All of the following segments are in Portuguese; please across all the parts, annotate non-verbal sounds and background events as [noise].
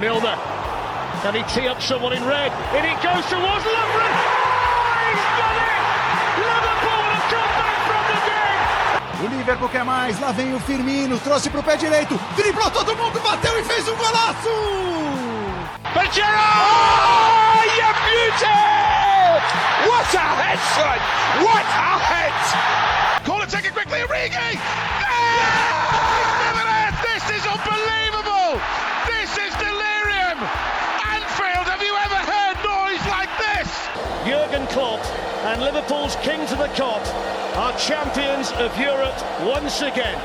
Milner. Can he tee up someone in red? In it goes towards Lovren. Oh, he's done it! Liverpool have come back from the dead. O Liverpool quer mais, lá vem o Firmino, trouxe pro pé direito, driblou todo mundo, bateu e fez um golaço! Pajero! Oh, you beauty! What a head, son! What a head! Call it, take it quickly, Origi! Yeah! This is unbelievable! Klopp and Liverpool's king to the cop are champions of Europe once again.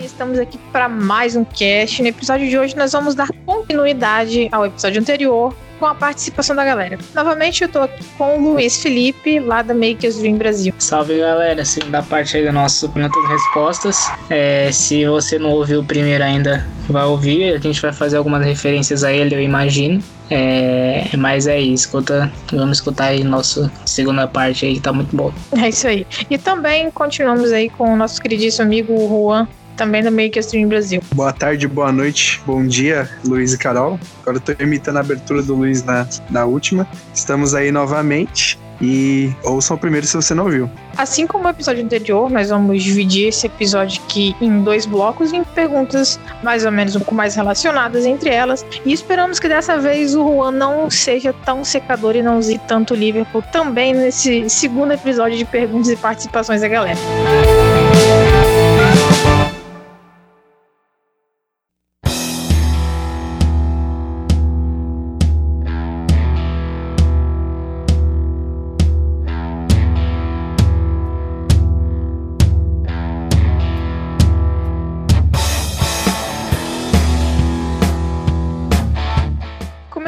Estamos aqui para mais um cast. No episódio de hoje, nós vamos dar continuidade ao episódio anterior com a participação da galera. Novamente, eu tô aqui com o Luiz Felipe, lá da Makers Dream Brasil. Salve galera, segunda parte aí do nosso perguntas e respostas. É, se você não ouviu o primeiro ainda, vai ouvir. A gente vai fazer algumas referências a ele, eu imagino. É, mas é isso, escuta, vamos escutar aí nossa segunda parte aí que tá muito bom. É isso aí. E também continuamos aí com o nosso queridíssimo amigo Juan, também da Makers Dream Brasil. Boa tarde, boa noite, bom dia, Luiz e Carol. Agora eu tô imitando a abertura do Luiz na, na última. Estamos aí novamente e ouçam o primeiro se você não viu. Assim como o episódio anterior, nós vamos dividir esse episódio aqui em dois blocos, em perguntas mais ou menos um pouco mais relacionadas entre elas. E esperamos que dessa vez o Juan não seja tão secador e não use tanto o Liverpool também nesse segundo episódio de perguntas e participações da galera.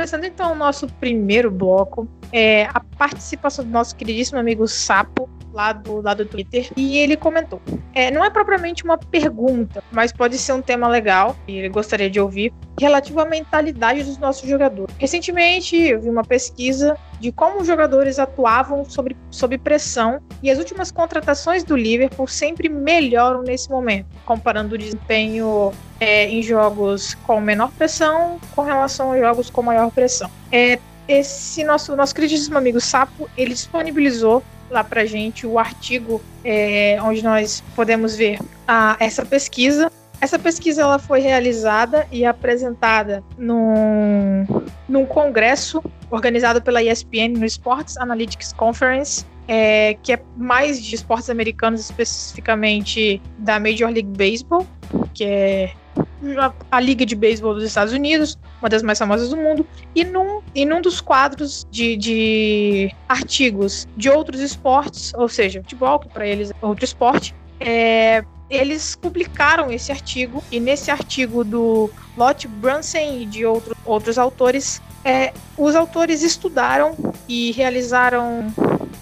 Começando então o nosso primeiro bloco, é a participação do nosso queridíssimo amigo Sapo, lá do, lá do Twitter, e ele comentou. É, não é propriamente uma pergunta, mas pode ser um tema legal, e ele gostaria de ouvir, relativo à mentalidade dos nossos jogadores. Recentemente, eu vi uma pesquisa de como os jogadores atuavam sob, sob pressão, e as últimas contratações do Liverpool sempre melhoram nesse momento, comparando o desempenho é, em jogos com menor pressão com relação a jogos com maior pressão. É, esse nosso, nosso queridíssimo amigo Sapo, ele disponibilizou lá pra gente o artigo é, onde nós podemos ver a, essa pesquisa. Essa pesquisa ela foi realizada e apresentada num, num congresso organizado pela ESPN no Sports Analytics Conference, é, que é mais de esportes americanos, especificamente da Major League Baseball, que é a, a Liga de Beisebol dos Estados Unidos, uma das mais famosas do mundo, e num, e num dos quadros de, de artigos de outros esportes, ou seja, futebol, que para eles é outro esporte, é, eles publicaram esse artigo, e nesse artigo do Lott Brunson e de outro, outros autores, é, os autores estudaram e realizaram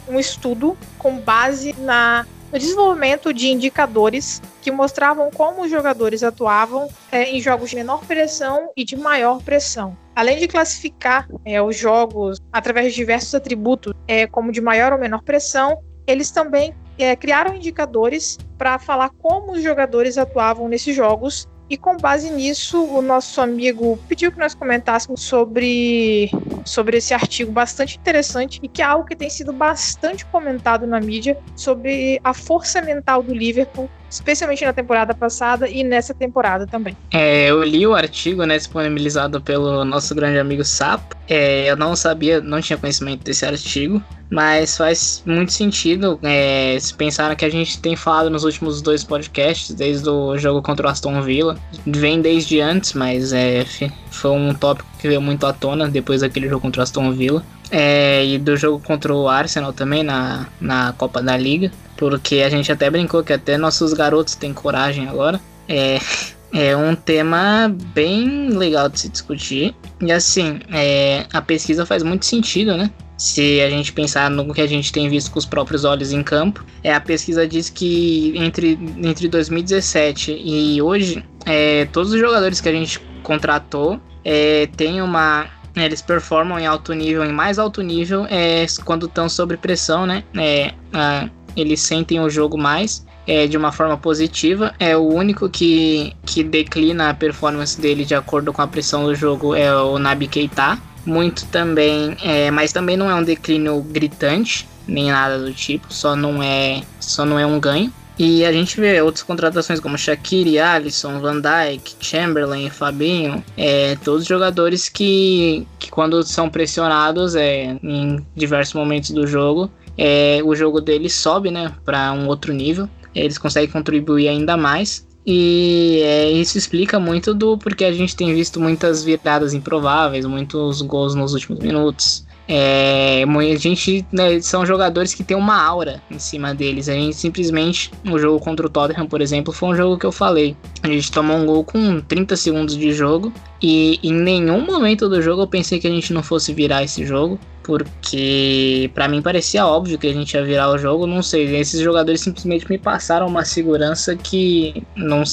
um estudo com base na no desenvolvimento de indicadores que mostravam como os jogadores atuavam é, em jogos de menor pressão e de maior pressão. Além de classificar é, os jogos através de diversos atributos, é, como de maior ou menor pressão, eles também é, criaram indicadores para falar como os jogadores atuavam nesses jogos. E com base nisso, o nosso amigo pediu que nós comentássemos sobre, sobre esse artigo bastante interessante e que é algo que tem sido bastante comentado na mídia sobre a força mental do Liverpool especialmente na temporada passada e nessa temporada também. É, eu li o artigo, né, disponibilizado pelo nosso grande amigo Sapo. É, eu não sabia, não tinha conhecimento desse artigo, mas faz muito sentido é, se pensar que a gente tem falado nos últimos dois podcasts, desde o jogo contra o Aston Villa, vem desde antes, mas é, foi um tópico que veio muito à tona depois daquele jogo contra o Aston Villa. É, e do jogo contra o Arsenal também na, na Copa da Liga. Porque a gente até brincou que até nossos garotos têm coragem agora. É, [laughs] é um tema bem legal de se discutir. E assim, é, a pesquisa faz muito sentido, né? Se a gente pensar no que a gente tem visto com os próprios olhos em campo, é a pesquisa diz que entre, entre 2017 e hoje, é, todos os jogadores que a gente contratou é, têm uma eles performam em alto nível, em mais alto nível, é, quando estão sob pressão, né? É, a, eles sentem o jogo mais é, de uma forma positiva. É o único que, que declina a performance dele de acordo com a pressão do jogo é o Nabi Keita. Muito também, é, mas também não é um declínio gritante, nem nada do tipo, só não é, só não é um ganho. E a gente vê outras contratações como Shaqiri, Alisson, Van Dijk, Chamberlain, Fabinho, é, todos jogadores que, que quando são pressionados é, em diversos momentos do jogo, é, o jogo deles sobe né, para um outro nível. Eles conseguem contribuir ainda mais. E é, isso explica muito do porque a gente tem visto muitas viradas improváveis, muitos gols nos últimos minutos. É, a gente né, são jogadores que tem uma aura em cima deles. A gente simplesmente, no jogo contra o Tottenham, por exemplo, foi um jogo que eu falei. A gente tomou um gol com 30 segundos de jogo e em nenhum momento do jogo eu pensei que a gente não fosse virar esse jogo, porque para mim parecia óbvio que a gente ia virar o jogo. Não sei, esses jogadores simplesmente me passaram uma segurança que não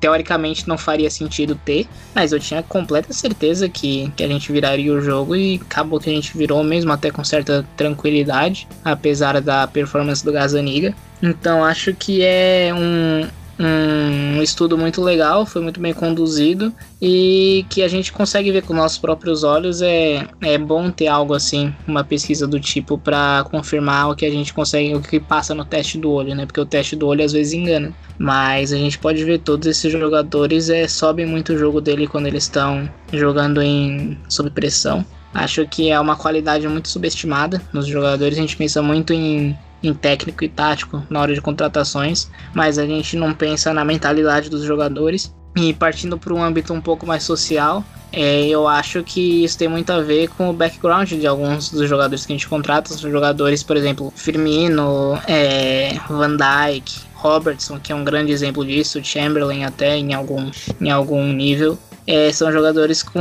teoricamente não faria sentido ter, mas eu tinha completa certeza que, que a gente viraria o jogo e acabou que a gente virou mesmo até com certa tranquilidade, apesar da performance do Gazaniga. Então acho que é um, um estudo muito legal, foi muito bem conduzido e que a gente consegue ver com nossos próprios olhos. É, é bom ter algo assim, uma pesquisa do tipo para confirmar o que a gente consegue, o que passa no teste do olho, né? Porque o teste do olho às vezes engana. Mas a gente pode ver todos esses jogadores é sobe muito o jogo dele quando eles estão jogando em sob pressão. Acho que é uma qualidade muito subestimada nos jogadores. A gente pensa muito em em técnico e tático na hora de contratações, mas a gente não pensa na mentalidade dos jogadores. E partindo para um âmbito um pouco mais social, é, eu acho que isso tem muito a ver com o background de alguns dos jogadores que a gente contrata. São jogadores, por exemplo, Firmino, é, Van Dijk, Robertson, que é um grande exemplo disso, Chamberlain até em algum, em algum nível. É, são jogadores com,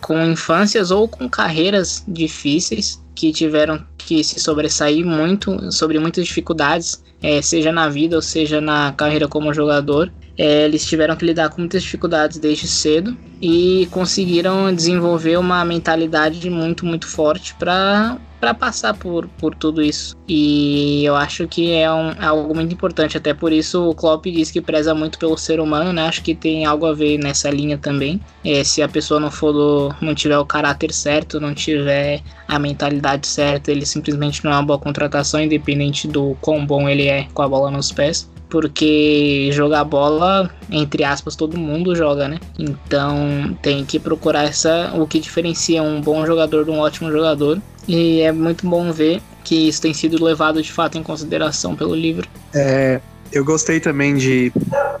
com infâncias ou com carreiras difíceis que tiveram que se sobressair muito sobre muitas dificuldades, é, seja na vida ou seja na carreira como jogador. É, eles tiveram que lidar com muitas dificuldades desde cedo e conseguiram desenvolver uma mentalidade muito, muito forte para para passar por, por tudo isso. E eu acho que é, um, é algo muito importante, até por isso o Klopp diz que preza muito pelo ser humano, né? Acho que tem algo a ver nessa linha também. É, se a pessoa não for do, não tiver o caráter certo, não tiver a mentalidade certa, ele simplesmente não é uma boa contratação, independente do quão bom ele é com a bola nos pés porque jogar bola, entre aspas, todo mundo joga, né? Então tem que procurar essa o que diferencia um bom jogador de um ótimo jogador. E é muito bom ver que isso tem sido levado de fato em consideração pelo livro. É, eu gostei também de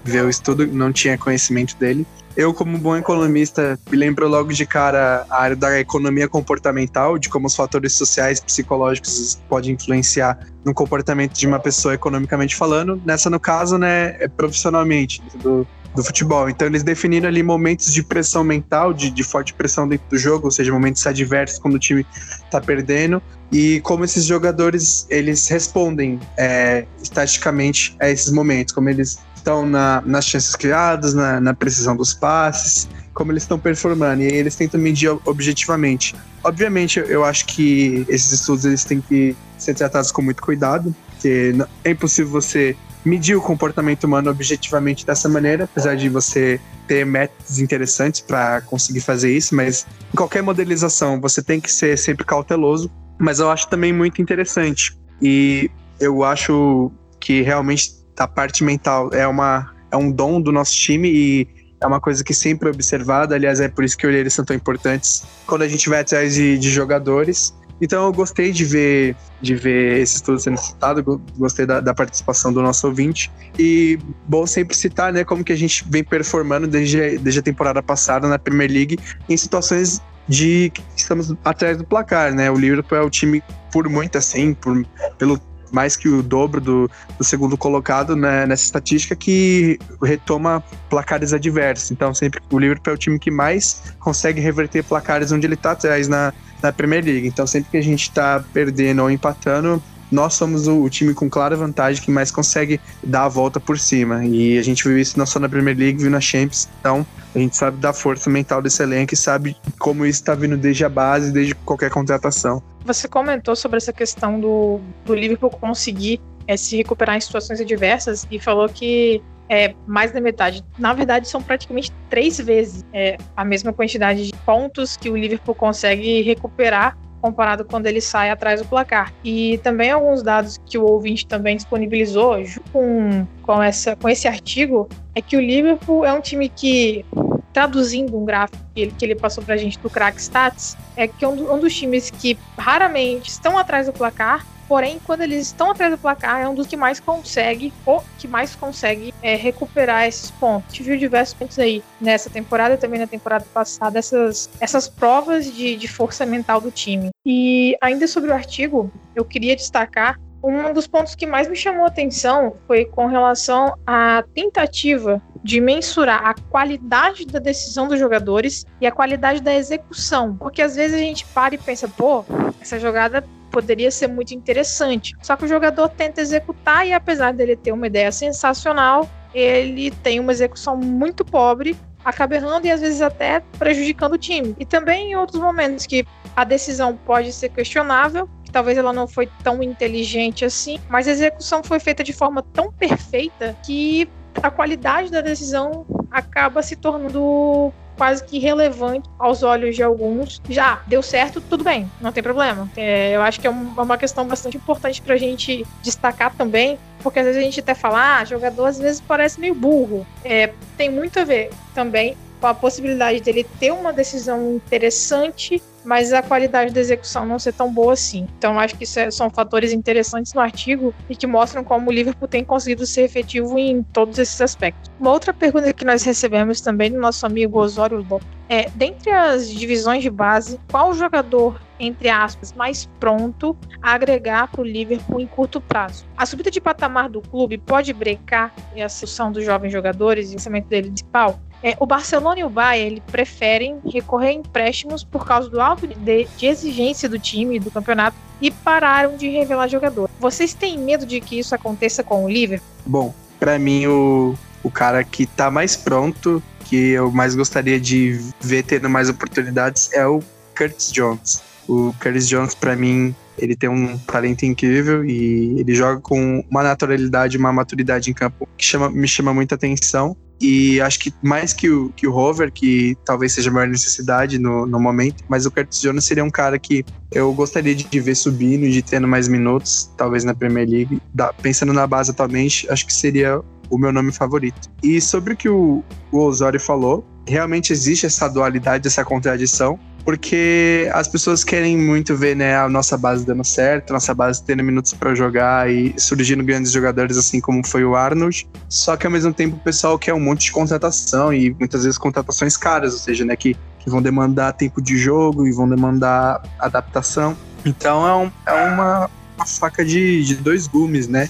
ver o estudo, não tinha conhecimento dele. Eu, como bom economista, me lembro logo de cara a área da economia comportamental, de como os fatores sociais psicológicos podem influenciar no comportamento de uma pessoa economicamente falando. Nessa, no caso, né, é profissionalmente, do, do futebol. Então eles definiram ali momentos de pressão mental, de, de forte pressão dentro do jogo, ou seja, momentos adversos quando o time está perdendo, e como esses jogadores eles respondem é, estaticamente a esses momentos, como eles estão na, nas chances criadas, na, na, precisão dos passes, como eles estão performando. E aí eles tentam medir objetivamente. Obviamente, eu acho que esses estudos eles têm que ser tratados com muito cuidado, porque é impossível você medir o comportamento humano objetivamente dessa maneira, apesar de você ter métodos interessantes para conseguir fazer isso, mas em qualquer modelização você tem que ser sempre cauteloso. Mas eu acho também muito interessante. E eu acho que realmente a parte mental é, uma, é um dom do nosso time e é uma coisa que sempre é observada. Aliás, é por isso que eles são tão importantes quando a gente vai atrás de, de jogadores. Então eu gostei de ver, de ver esse estudo sendo citado, gostei da, da, participação do nosso ouvinte. E bom sempre citar né, como que a gente vem performando desde, desde a temporada passada na Premier League em situações de que estamos atrás do placar, né? O Liverpool é o time por muito assim, por, pelo mais que o dobro do, do segundo colocado né, nessa estatística que retoma placares adversos. Então, sempre o Liverpool é o time que mais consegue reverter placares onde ele está atrás na, na Premier League. Então, sempre que a gente está perdendo ou empatando, nós somos o, o, time com clara vantagem que mais consegue dar a volta por cima. E a gente viu isso não só na Premier League, viu na Champions. Então, a gente sabe da força mental desse elenco e sabe como isso está vindo desde a base, desde qualquer contratação. Você comentou sobre essa questão do, do Liverpool conseguir é, se recuperar em situações adversas e falou que é mais da metade. Na verdade, são praticamente três vezes é, a mesma quantidade de pontos que o Liverpool consegue recuperar comparado quando ele sai atrás do placar. E também alguns dados que o ouvinte também disponibilizou com, com, essa, com esse artigo é que o Liverpool é um time que traduzindo um gráfico que ele, que ele passou pra gente do Crack Stats, é que é um, um dos times que raramente estão atrás do placar, Porém, quando eles estão atrás do placar, é um dos que mais consegue, ou que mais consegue é, recuperar esses pontos. A gente viu diversos pontos aí nessa temporada também na temporada passada, essas, essas provas de, de força mental do time. E ainda sobre o artigo, eu queria destacar um dos pontos que mais me chamou a atenção foi com relação à tentativa de mensurar a qualidade da decisão dos jogadores e a qualidade da execução. Porque às vezes a gente para e pensa, pô, essa jogada poderia ser muito interessante. Só que o jogador tenta executar e apesar dele ter uma ideia sensacional, ele tem uma execução muito pobre, acaba errando e às vezes até prejudicando o time. E também em outros momentos que a decisão pode ser questionável, que talvez ela não foi tão inteligente assim, mas a execução foi feita de forma tão perfeita que a qualidade da decisão acaba se tornando quase que irrelevante aos olhos de alguns. Já deu certo, tudo bem, não tem problema. É, eu acho que é, é uma questão bastante importante para a gente destacar também, porque às vezes a gente até fala, ah, jogador às vezes parece meio burro. É, tem muito a ver também com a possibilidade dele ter uma decisão interessante, mas a qualidade da execução não ser tão boa assim. Então, acho que é, são fatores interessantes no artigo e que mostram como o Liverpool tem conseguido ser efetivo em todos esses aspectos. Uma outra pergunta que nós recebemos também do nosso amigo Osório Lopes é: dentre as divisões de base, qual jogador entre aspas, mais pronto a agregar para o Liverpool em curto prazo. A subida de patamar do clube pode brecar a sessão dos jovens jogadores e o pensamento dele principal? É, o Barcelona e o Bayern preferem recorrer a empréstimos por causa do alto de, de exigência do time e do campeonato e pararam de revelar jogador. Vocês têm medo de que isso aconteça com o Liverpool? Bom, para mim o, o cara que tá mais pronto, que eu mais gostaria de ver tendo mais oportunidades é o Curtis Jones. O Curtis Jones para mim ele tem um talento incrível e ele joga com uma naturalidade, uma maturidade em campo que chama, me chama muita atenção. E acho que mais que o, que o Hover, que talvez seja a maior necessidade no, no momento, mas o Curtis Jones seria um cara que eu gostaria de ver subindo, de tendo mais minutos, talvez na Premier League. Da, pensando na base atualmente, acho que seria o meu nome favorito. E sobre o que o, o Osório falou, realmente existe essa dualidade, essa contradição porque as pessoas querem muito ver né, a nossa base dando certo, a nossa base tendo minutos para jogar e surgindo grandes jogadores assim como foi o Arnold. Só que ao mesmo tempo o pessoal quer um monte de contratação e muitas vezes contratações caras, ou seja, né, que, que vão demandar tempo de jogo e vão demandar adaptação. Então é, um, é uma, uma faca de, de dois gumes, né?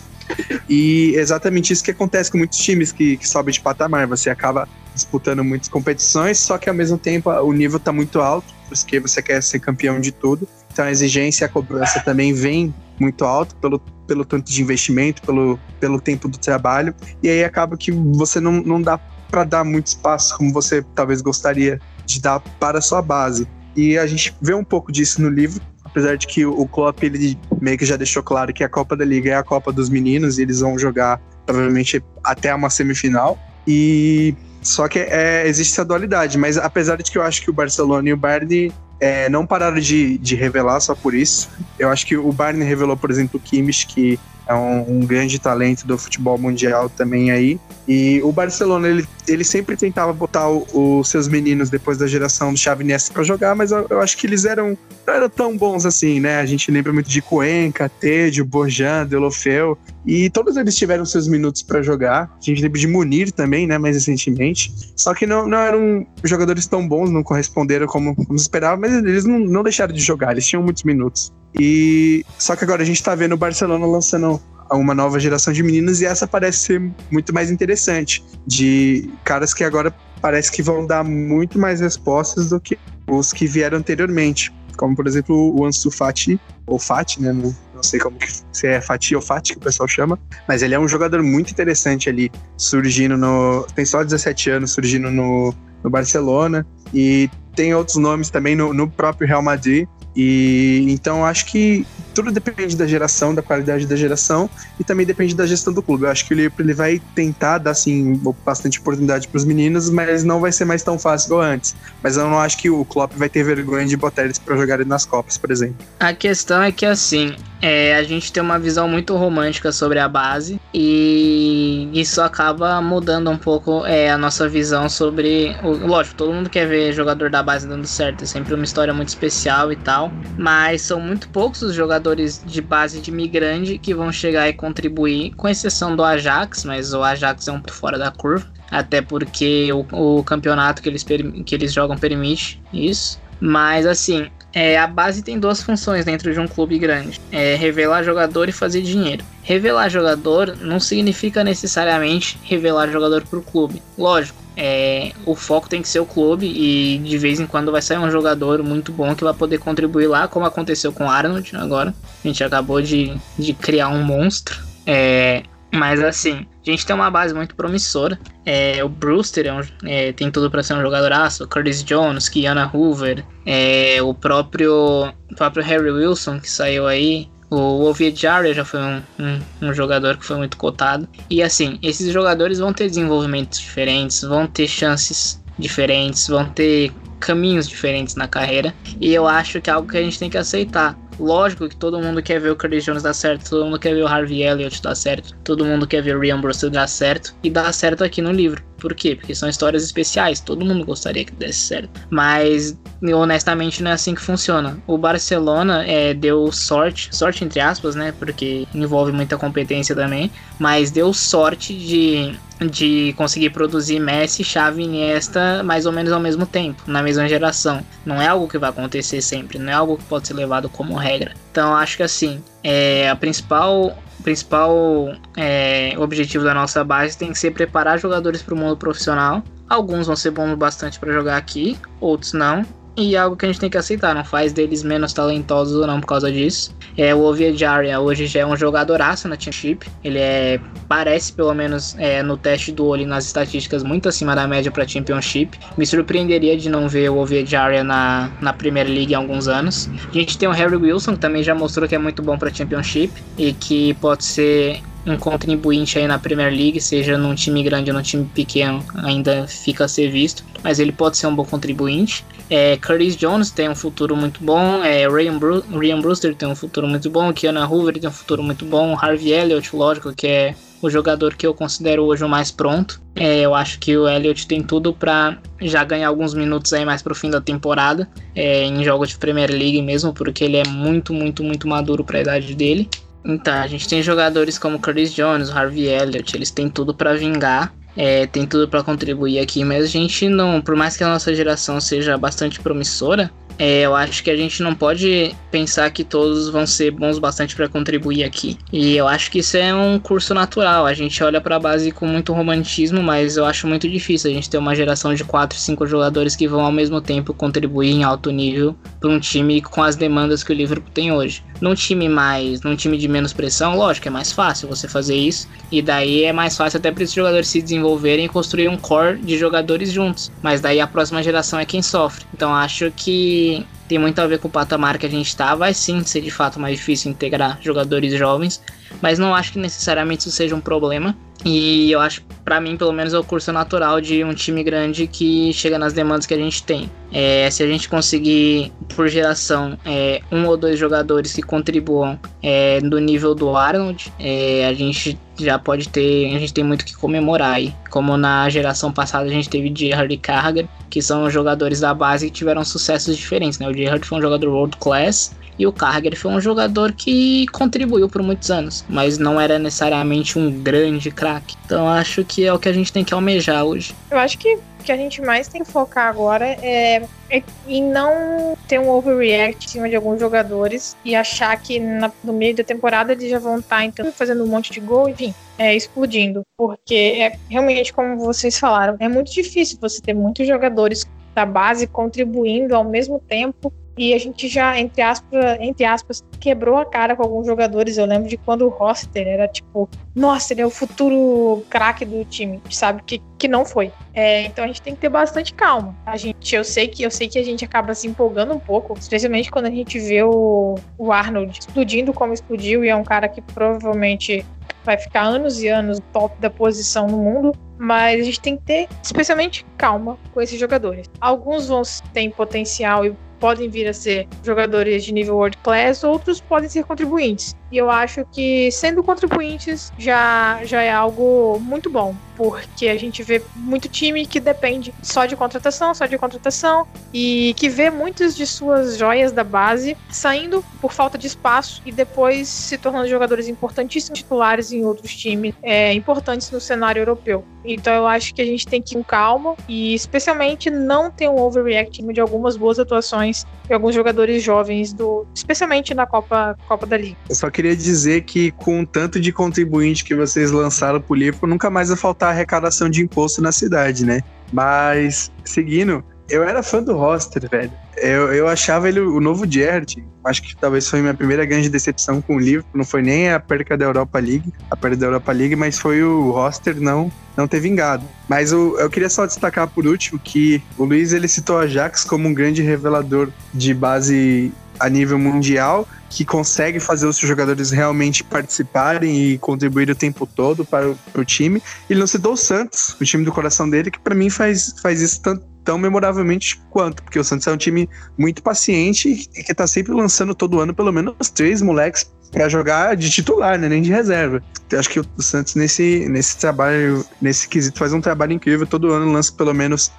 E exatamente isso que acontece com muitos times que, que sobem de patamar. Você acaba disputando muitas competições, só que ao mesmo tempo o nível está muito alto, porque você quer ser campeão de tudo. Então a exigência e a cobrança também vem muito alto pelo, pelo tanto de investimento, pelo, pelo tempo do trabalho. E aí acaba que você não, não dá para dar muito espaço como você talvez gostaria de dar para a sua base. E a gente vê um pouco disso no livro, apesar de que o Klopp ele meio que já deixou claro que a Copa da Liga é a Copa dos meninos e eles vão jogar provavelmente até uma semifinal. E só que é, existe essa dualidade, mas apesar de que eu acho que o Barcelona e o Bayern é, não pararam de, de revelar só por isso. Eu acho que o Bayern revelou, por exemplo, o Kimmich, que é um, um, grande talento do futebol mundial também aí. E o Barcelona, ele, ele sempre tentava botar os seus meninos depois da geração do Xavi Nesta para jogar, mas eu, eu, acho que eles eram não eram tão bons assim, né? A gente lembra muito de Cuenca, Tedio, Bojan, Delofeu, e todos eles tiveram seus minutos para jogar. A gente lembra de Munir também, né, mais recentemente. Só que não, não eram jogadores tão bons, não corresponderam como, como esperava, mas eles não, não deixaram de jogar, eles tinham muitos minutos. E só que agora a gente tá vendo o Barcelona lançando uma nova geração de meninos e essa parece ser muito mais interessante, de caras que agora parece que vão dar muito mais respostas do que os que vieram anteriormente, como por exemplo o Ansu Fati, ou Fati, né, não, não sei como que se é Fati ou Fati que o pessoal chama, mas ele é um jogador muito interessante ali, surgindo no, tem só 17 anos, surgindo no, no Barcelona e tem outros nomes também no, no próprio Real Madrid, e então acho que tudo depende da geração, da qualidade da geração e também depende da gestão do clube. Eu acho que o Liverpool ele vai tentar dar assim bastante oportunidade para os meninos, mas não vai ser mais tão fácil igual antes. Mas eu não acho que o Klopp vai ter vergonha de botar eles para jogarem nas Copas, por exemplo. A questão é que assim, é, a gente tem uma visão muito romântica sobre a base e isso acaba mudando um pouco é, a nossa visão sobre. O, lógico, todo mundo quer ver jogador da base dando certo, é sempre uma história muito especial e tal, mas são muito poucos os jogadores de base de migrante que vão chegar e contribuir, com exceção do Ajax, mas o Ajax é um fora da curva, até porque o, o campeonato que eles, que eles jogam permite isso. Mas assim, é, a base tem duas funções dentro de um clube grande: é revelar jogador e fazer dinheiro. Revelar jogador não significa necessariamente revelar jogador para o clube. Lógico, é, o foco tem que ser o clube e de vez em quando vai sair um jogador muito bom que vai poder contribuir lá, como aconteceu com o Arnold agora. A gente acabou de, de criar um monstro. É, mas assim, a gente tem uma base muito promissora. É, o Brewster é um, é, tem tudo para ser um jogadoraço. Curtis Jones, Kiana Hoover, é, o próprio, o próprio Harry Wilson que saiu aí. O Oviediaria já foi um, um, um, jogador que foi muito cotado. E assim, esses jogadores vão ter desenvolvimentos diferentes, vão ter chances diferentes, vão ter caminhos diferentes na carreira. E eu acho que é algo que a gente tem que aceitar. Lógico que todo mundo quer ver o Curtis Jones dar certo, todo mundo quer ver o Harvey Elliott dar certo, todo mundo quer ver o Ryan Brewster dar certo e dar certo aqui no livro. Por quê? Porque são histórias especiais, todo mundo gostaria que desse certo. Mas honestamente não é assim que funciona. O Barcelona é, deu sorte, sorte entre aspas, né? Porque envolve muita competência também, mas deu sorte de de conseguir produzir Messi, Xavi e Iniesta mais ou menos ao mesmo tempo, na mesma geração. Não é algo que vai acontecer sempre, não é algo que pode ser levado como regra. Então acho que assim, é, a principal principal é, objetivo da nossa base tem que ser preparar jogadores para o mundo profissional. Alguns vão ser bons bastante para jogar aqui, outros não. E algo que a gente tem que aceitar, não faz deles menos talentosos ou não por causa disso. É, o Oviediaria hoje já é um jogadoraço na Championship. Ele é, parece, pelo menos é, no teste do olho nas estatísticas, muito acima da média para Championship. Me surpreenderia de não ver o Oviediaria na, na Premier League há alguns anos. A gente tem o Harry Wilson, que também já mostrou que é muito bom para Championship e que pode ser um contribuinte aí na Premier League, seja num time grande ou num time pequeno, ainda fica a ser visto, mas ele pode ser um bom contribuinte. É, Curtis Jones tem um futuro muito bom, é, Ryan, Bru Ryan Brewster tem um futuro muito bom, Kiana Hoover tem um futuro muito bom, Harvey Elliott, lógico, que é o jogador que eu considero hoje o mais pronto. É, eu acho que o Elliott tem tudo para já ganhar alguns minutos aí mais pro fim da temporada, é, em jogos de Premier League mesmo, porque ele é muito, muito, muito maduro para a idade dele. Então, a gente tem jogadores como Curtis Jones, Harvey Elliott, eles têm tudo para vingar, é, tem tudo para contribuir aqui, mas a gente não, por mais que a nossa geração seja bastante promissora, é, eu acho que a gente não pode pensar que todos vão ser bons bastante para contribuir aqui. E eu acho que isso é um curso natural. A gente olha para a base com muito romantismo, mas eu acho muito difícil a gente ter uma geração de 4, 5 jogadores que vão ao mesmo tempo contribuir em alto nível para um time com as demandas que o Liverpool tem hoje. Num time mais, num time de menos pressão, lógico, é mais fácil você fazer isso. E daí é mais fácil até para esses jogadores se desenvolverem e construir um core de jogadores juntos. Mas daí a próxima geração é quem sofre. Então acho que tem muito a ver com o patamar que a gente está. Vai sim ser de fato mais difícil integrar jogadores jovens, mas não acho que necessariamente isso seja um problema. E eu acho, para mim, pelo menos, é o curso natural de um time grande que chega nas demandas que a gente tem. É, se a gente conseguir, por geração, é, um ou dois jogadores que contribuam é, do nível do Arnold, é, a gente já pode ter, a gente tem muito que comemorar aí. Como na geração passada a gente teve Gerrard e Carragher, que são jogadores da base que tiveram sucessos diferentes, né? O Gerrard foi um jogador world class, e o Carragher foi um jogador que contribuiu por muitos anos, mas não era necessariamente um grande craque. Então acho que é o que a gente tem que almejar hoje. Eu acho que o que a gente mais tem que focar agora é, é em não ter um overreact em cima de alguns jogadores e achar que na, no meio da temporada eles já vão estar tá, então fazendo um monte de gol, enfim, é, explodindo. Porque é realmente, como vocês falaram, é muito difícil você ter muitos jogadores da base contribuindo ao mesmo tempo e a gente já, entre aspas, entre aspas, quebrou a cara com alguns jogadores. Eu lembro de quando o Roster era tipo, nossa, ele é o futuro craque do time, sabe? Que, que não foi. É, então a gente tem que ter bastante calma. A gente, eu sei que eu sei que a gente acaba se empolgando um pouco, especialmente quando a gente vê o, o Arnold explodindo como explodiu, e é um cara que provavelmente vai ficar anos e anos top da posição no mundo, mas a gente tem que ter especialmente calma com esses jogadores. Alguns vão ter potencial e podem vir a ser jogadores de nível world class, outros podem ser contribuintes. E eu acho que sendo contribuintes já, já é algo muito bom, porque a gente vê muito time que depende só de contratação, só de contratação, e que vê muitas de suas joias da base saindo por falta de espaço e depois se tornando jogadores importantíssimos titulares em outros times é, importantes no cenário europeu. Então eu acho que a gente tem que ir com calma e especialmente não ter um overreacting de algumas boas atuações de alguns jogadores jovens do, especialmente na Copa Copa da Liga. Só queria dizer que com o tanto de contribuinte que vocês lançaram pro Liverpool, nunca mais vai faltar arrecadação de imposto na cidade, né? Mas seguindo, eu era fã do roster, velho. Eu, eu achava ele o novo Gerrard. Acho que talvez foi minha primeira grande decepção com o Liverpool. Não foi nem a perca da Europa League, a perda da Europa League, mas foi o roster não não ter vingado. Mas eu, eu queria só destacar por último que o Luiz ele citou a Ajax como um grande revelador de base a nível mundial que consegue fazer os jogadores realmente participarem e contribuir o tempo todo para o, para o time. Ele não citou o Santos, o time do coração dele, que para mim faz, faz isso tanto tão memoravelmente quanto, porque o Santos é um time muito paciente e que tá sempre lançando todo ano pelo menos três moleques para jogar de titular, né, nem de reserva. Eu acho que o Santos nesse, nesse trabalho, nesse quesito faz um trabalho incrível, todo ano lança pelo menos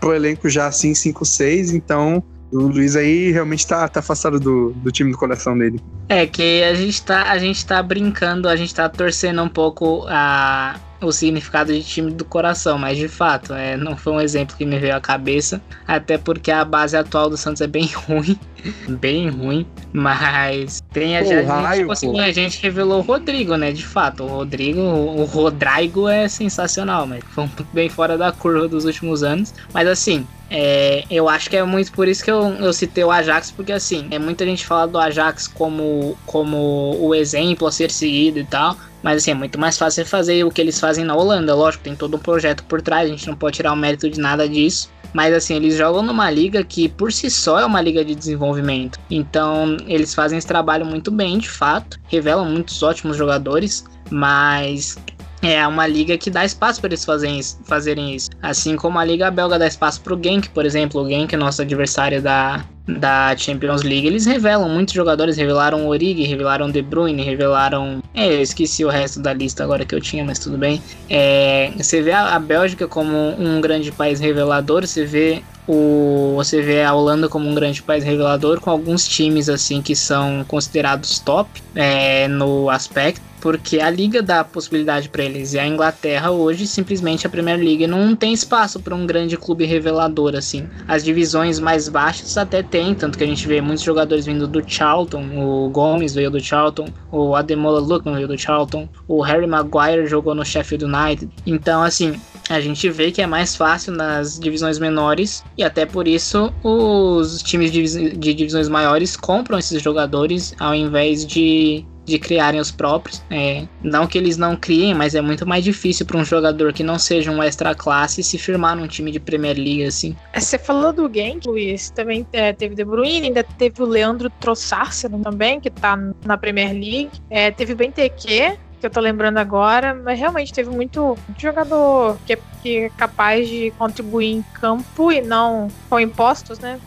pro elenco já assim 5, 6, então o Luiz aí realmente tá, tá afastado do, do time do coração dele. É que a gente tá, a gente tá brincando, a gente tá torcendo um pouco a, o significado de time do coração, mas de fato, é, não foi um exemplo que me veio à cabeça, até porque a base atual do Santos é bem [laughs] ruim, bem ruim, mas tem a, pô, a, raio, gente, a gente revelou o Rodrigo, né, de fato, o Rodrigo, o Rodrigo é sensacional, mas foi muito bem fora da curva dos últimos anos, mas assim, é, eu acho que é muito por isso que eu, eu citei o Ajax, porque assim, é muita gente fala do Ajax como, como o exemplo a ser seguido e tal, mas assim, é muito mais fácil fazer o que eles fazem na Holanda. Lógico, tem todo um projeto por trás, a gente não pode tirar o mérito de nada disso. Mas assim, eles jogam numa liga que por si só é uma liga de desenvolvimento. Então, eles fazem esse trabalho muito bem, de fato. Revelam muitos ótimos jogadores, mas é uma liga que dá espaço para eles fazerem isso, fazerem isso. Assim como a liga belga dá espaço para o Genk, por exemplo. O Genk, nosso adversário da, da Champions League, eles revelam, muitos jogadores revelaram Origi, revelaram De Bruyne, revelaram. É, eu esqueci o resto da lista agora que eu tinha, mas tudo bem. É, você vê a, a Bélgica como um grande país revelador, você vê o, você vê a Holanda como um grande país revelador, com alguns times assim que são considerados top é, no aspecto porque a liga dá possibilidade para eles e a Inglaterra hoje simplesmente a Premier League não tem espaço para um grande clube revelador assim. As divisões mais baixas até tem, tanto que a gente vê muitos jogadores vindo do Charlton, o Gomes veio do Charlton, o Ademola Lookman veio do Charlton, o Harry Maguire jogou no Sheffield United. Então assim, a gente vê que é mais fácil nas divisões menores e até por isso os times de divisões maiores compram esses jogadores ao invés de de criarem os próprios. É, não que eles não criem, mas é muito mais difícil para um jogador que não seja um extra classe se firmar num time de Premier League assim. É, você falou do Genk, Luiz, também é, teve De Bruyne, ainda teve o Leandro Trossard também, que tá na Premier League. É, teve o Benteke, que eu tô lembrando agora, mas realmente teve muito, muito jogador que é, que é, capaz de contribuir em campo e não com impostos, né?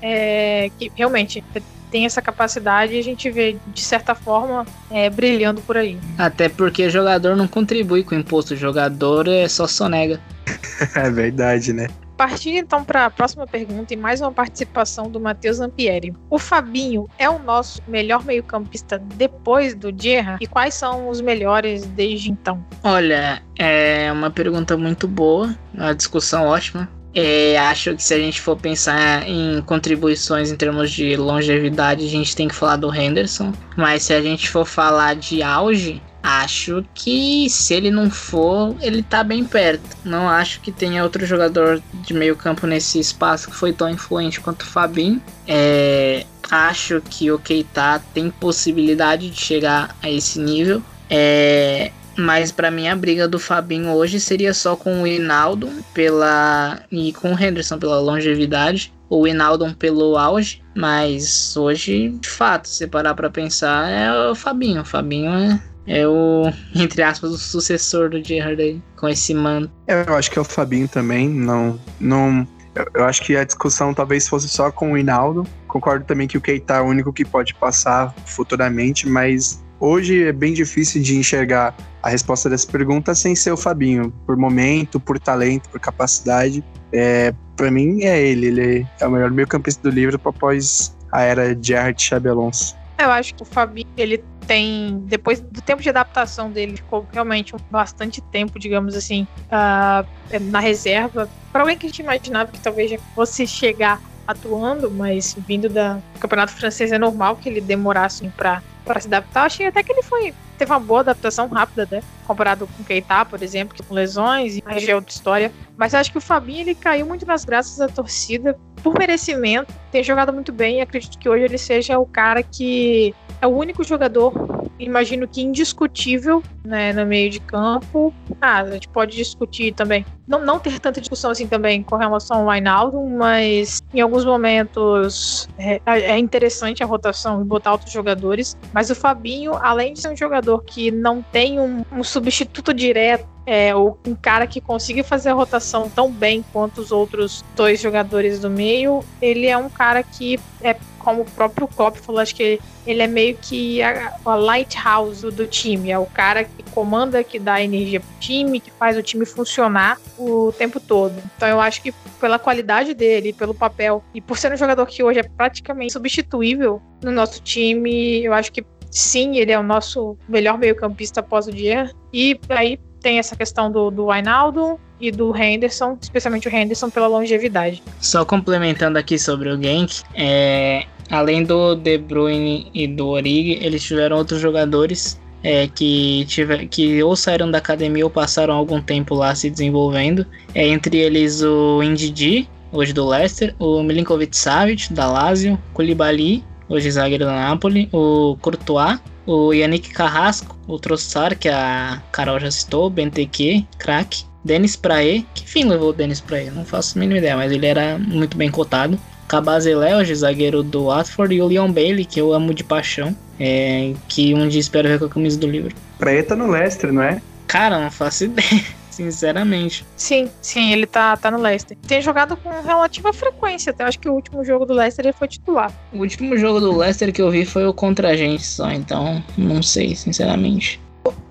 É, que realmente tem essa capacidade e a gente vê, de certa forma, é, brilhando por aí. Até porque jogador não contribui com o imposto, o jogador é só sonega. [laughs] é verdade, né? Partindo então para a próxima pergunta e mais uma participação do Matheus Ampieri. O Fabinho é o nosso melhor meio-campista depois do Gerra? E quais são os melhores desde então? Olha, é uma pergunta muito boa, uma discussão ótima. É, acho que se a gente for pensar em contribuições em termos de longevidade, a gente tem que falar do Henderson. Mas se a gente for falar de auge, acho que se ele não for, ele tá bem perto. Não acho que tenha outro jogador de meio campo nesse espaço que foi tão influente quanto o Fabinho. É, acho que o Keita tem possibilidade de chegar a esse nível. É, mas para mim a briga do Fabinho hoje seria só com o Hinaldo pela e com o Henderson pela longevidade, o Hinaldo pelo auge, mas hoje, de fato, se parar para pensar, é o Fabinho. O Fabinho é, é o, [laughs] entre aspas, o sucessor do Gerrard aí, com esse manto. Eu acho que é o Fabinho também, não não eu, eu acho que a discussão talvez fosse só com o Hinaldo. Concordo também que o Keita é o único que pode passar futuramente, mas Hoje é bem difícil de enxergar a resposta dessa pergunta sem ser o Fabinho, por momento, por talento, por capacidade. É, para mim é ele, ele é o melhor meio-campista do livro após a era de Art Chabelons. Eu acho que o Fabinho, ele tem, depois do tempo de adaptação dele, ficou realmente bastante tempo, digamos assim, uh, na reserva. Para alguém que a gente imaginava que talvez já fosse chegar atuando, mas vindo da, do campeonato francês é normal que ele demorasse para se adaptar. Achei até que ele foi teve uma boa adaptação rápida, né? Comparado com o Keita, por exemplo, que com lesões e é outra história. Mas acho que o Fabinho ele caiu muito nas graças da torcida por merecimento, tem jogado muito bem e acredito que hoje ele seja o cara que é o único jogador imagino que indiscutível né, no meio de campo. Ah, a gente pode discutir também. Não, não ter tanta discussão assim também com relação ao Wijnaldum, mas em alguns momentos é, é interessante a rotação e botar outros jogadores. Mas o Fabinho, além de ser um jogador que não tem um, um substituto direto é, ou um cara que consiga fazer a rotação tão bem quanto os outros dois jogadores do meio, ele é um cara que é como o próprio Klopp falou, acho que ele é meio que a, a lighthouse do time, é o cara que comanda, que dá energia pro time, que faz o time funcionar o tempo todo. Então eu acho que pela qualidade dele, pelo papel e por ser um jogador que hoje é praticamente substituível no nosso time, eu acho que sim, ele é o nosso melhor meio-campista após o dia. E aí tem essa questão do, do Ainaldo e do Henderson, especialmente o Henderson pela longevidade. Só complementando aqui sobre o Genk, é, além do De Bruyne e do Origi, eles tiveram outros jogadores é, que, tiver, que ou saíram da academia ou passaram algum tempo lá se desenvolvendo. É, entre eles o Indidi, hoje do Leicester, o Milinkovic Savic, da Lazio, Koulibaly, hoje zagueiro da Napoli, o Courtois, o Yannick Carrasco, o Trossard, que a Carol já citou, Benteke, craque, Denis Prae, que fim levou o Denis Prae? Não faço a mínima ideia, mas ele era muito bem cotado. Cabazelé, zagueiro do Watford, e o Leon Bailey, que eu amo de paixão, é, que um dia espero ver com a camisa do livro. Prae tá no Leicester, não é? Cara, não faço [laughs] ideia sinceramente. Sim, sim, ele tá, tá no Leicester. Tem jogado com relativa frequência, até acho que o último jogo do Leicester ele foi titular. O último jogo do Leicester que eu vi foi o contra a gente só, então não sei, sinceramente.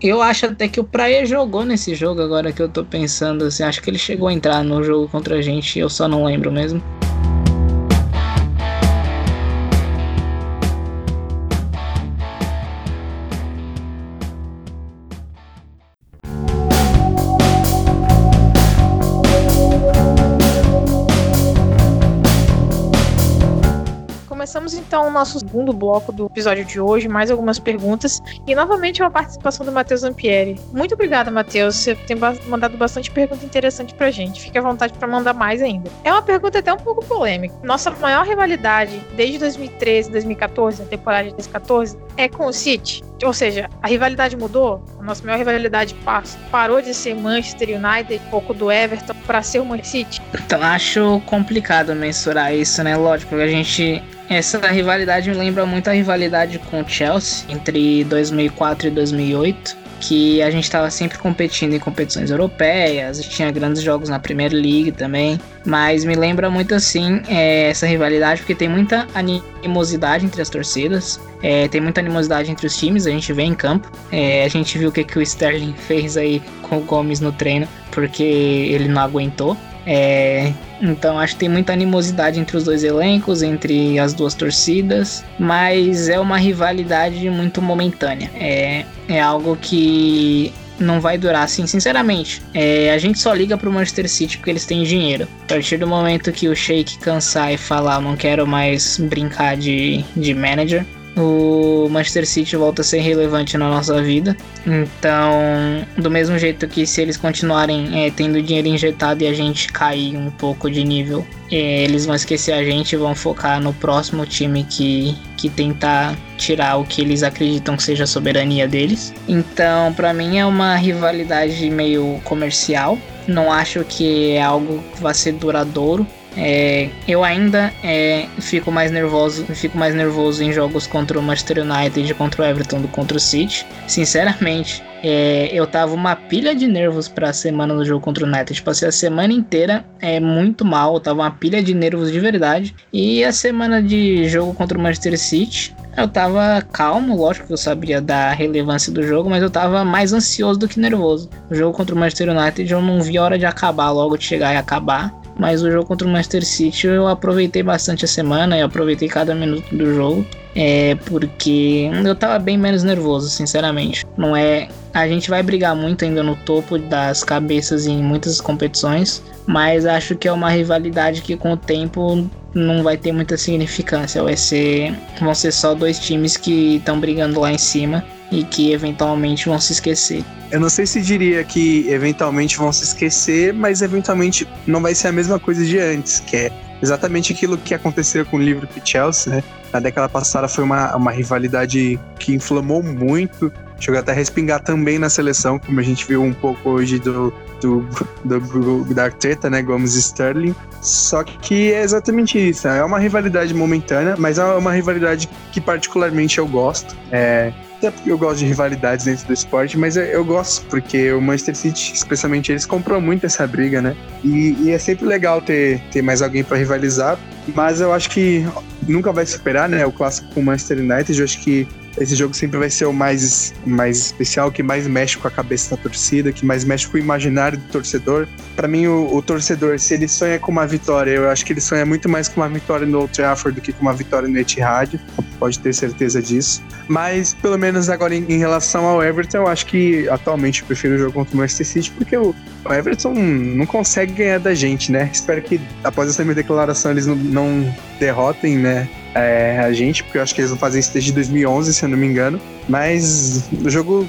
Eu acho até que o Praia jogou nesse jogo agora que eu tô pensando, assim, acho que ele chegou a entrar no jogo contra a gente, eu só não lembro mesmo. Então o nosso segundo bloco do episódio de hoje, mais algumas perguntas e novamente uma participação do Matheus Ampieri. Muito obrigada, Matheus. Você tem mandado bastante pergunta interessante pra gente. Fique à vontade para mandar mais ainda. É uma pergunta até um pouco polêmica. Nossa maior rivalidade desde 2013, 2014, a temporada de 2014, é com o City. Ou seja, a rivalidade mudou. A nossa maior rivalidade parou de ser Manchester United, pouco do Everton, para ser o Manchester City. Então acho complicado mensurar isso, né? Lógico a gente essa rivalidade me lembra muito a rivalidade com o Chelsea entre 2004 e 2008, que a gente estava sempre competindo em competições europeias, tinha grandes jogos na Premier League também, mas me lembra muito assim é, essa rivalidade porque tem muita animosidade entre as torcidas, é, tem muita animosidade entre os times, a gente vê em campo, é, a gente viu o que, que o Sterling fez aí com o Gomes no treino, porque ele não aguentou. É, então acho que tem muita animosidade entre os dois elencos, entre as duas torcidas, mas é uma rivalidade muito momentânea. É, é algo que não vai durar assim, sinceramente. É, a gente só liga pro Manchester City porque eles têm dinheiro. A partir do momento que o Sheik cansar e falar, não quero mais brincar de, de manager, o Manchester City volta a ser relevante na nossa vida. Então, do mesmo jeito que se eles continuarem é, tendo dinheiro injetado e a gente cair um pouco de nível, é, eles vão esquecer a gente e vão focar no próximo time que, que tentar tirar o que eles acreditam que seja a soberania deles. Então, para mim é uma rivalidade meio comercial. Não acho que é algo que vai ser duradouro. É, eu ainda é, fico mais nervoso, fico mais nervoso em jogos contra o Manchester United, contra o Everton do contra o City. Sinceramente, é, eu tava uma pilha de nervos para a semana do jogo contra o United. Passei a semana inteira é muito mal, eu tava uma pilha de nervos de verdade. E a semana de jogo contra o Manchester City, eu tava calmo, lógico que eu sabia da relevância do jogo, mas eu tava mais ansioso do que nervoso. O jogo contra o Manchester United eu não vi a hora de acabar, logo de chegar e acabar. Mas o jogo contra o Manchester City eu aproveitei bastante a semana, eu aproveitei cada minuto do jogo. É porque eu tava bem menos nervoso, sinceramente. Não é. A gente vai brigar muito ainda no topo das cabeças em muitas competições, mas acho que é uma rivalidade que com o tempo não vai ter muita significância. Vai ser. Vão ser só dois times que estão brigando lá em cima e que eventualmente vão se esquecer. Eu não sei se diria que eventualmente vão se esquecer, mas eventualmente não vai ser a mesma coisa de antes, que é exatamente aquilo que aconteceu com o Liverpool e Chelsea, né? Na década passada foi uma, uma rivalidade que inflamou muito, chegou até a respingar também na seleção, como a gente viu um pouco hoje do, do, do, da Arteta, né, Gomes Sterling. Só que é exatamente isso, é uma rivalidade momentânea, mas é uma rivalidade que particularmente eu gosto. É, até porque eu gosto de rivalidades dentro do esporte, mas eu, eu, gosto, porque o Manchester City, especialmente eles, comprou muito essa briga, né? E, e é sempre legal ter, ter mais alguém para rivalizar, mas eu acho que nunca vai superar, né? O clássico com o Manchester United, eu acho que esse jogo sempre vai ser o mais, mais especial, que mais mexe com a cabeça da torcida, que mais mexe com o imaginário do torcedor. Para mim, o, o, torcedor, se ele sonha com uma vitória, eu acho que ele sonha muito mais com uma vitória no Old Trafford do que com uma vitória no Etihad, pode ter certeza disso. Mas, pelo menos agora em, em relação ao Everton, eu acho que atualmente eu prefiro o jogo contra o Manchester City, porque o, o Everton não consegue ganhar da gente, né? Espero que após essa minha declaração eles não, não derrotem, né? é, a gente, porque eu acho que eles vão fazer isso desde 2011, se eu não me engano. Mas o jogo,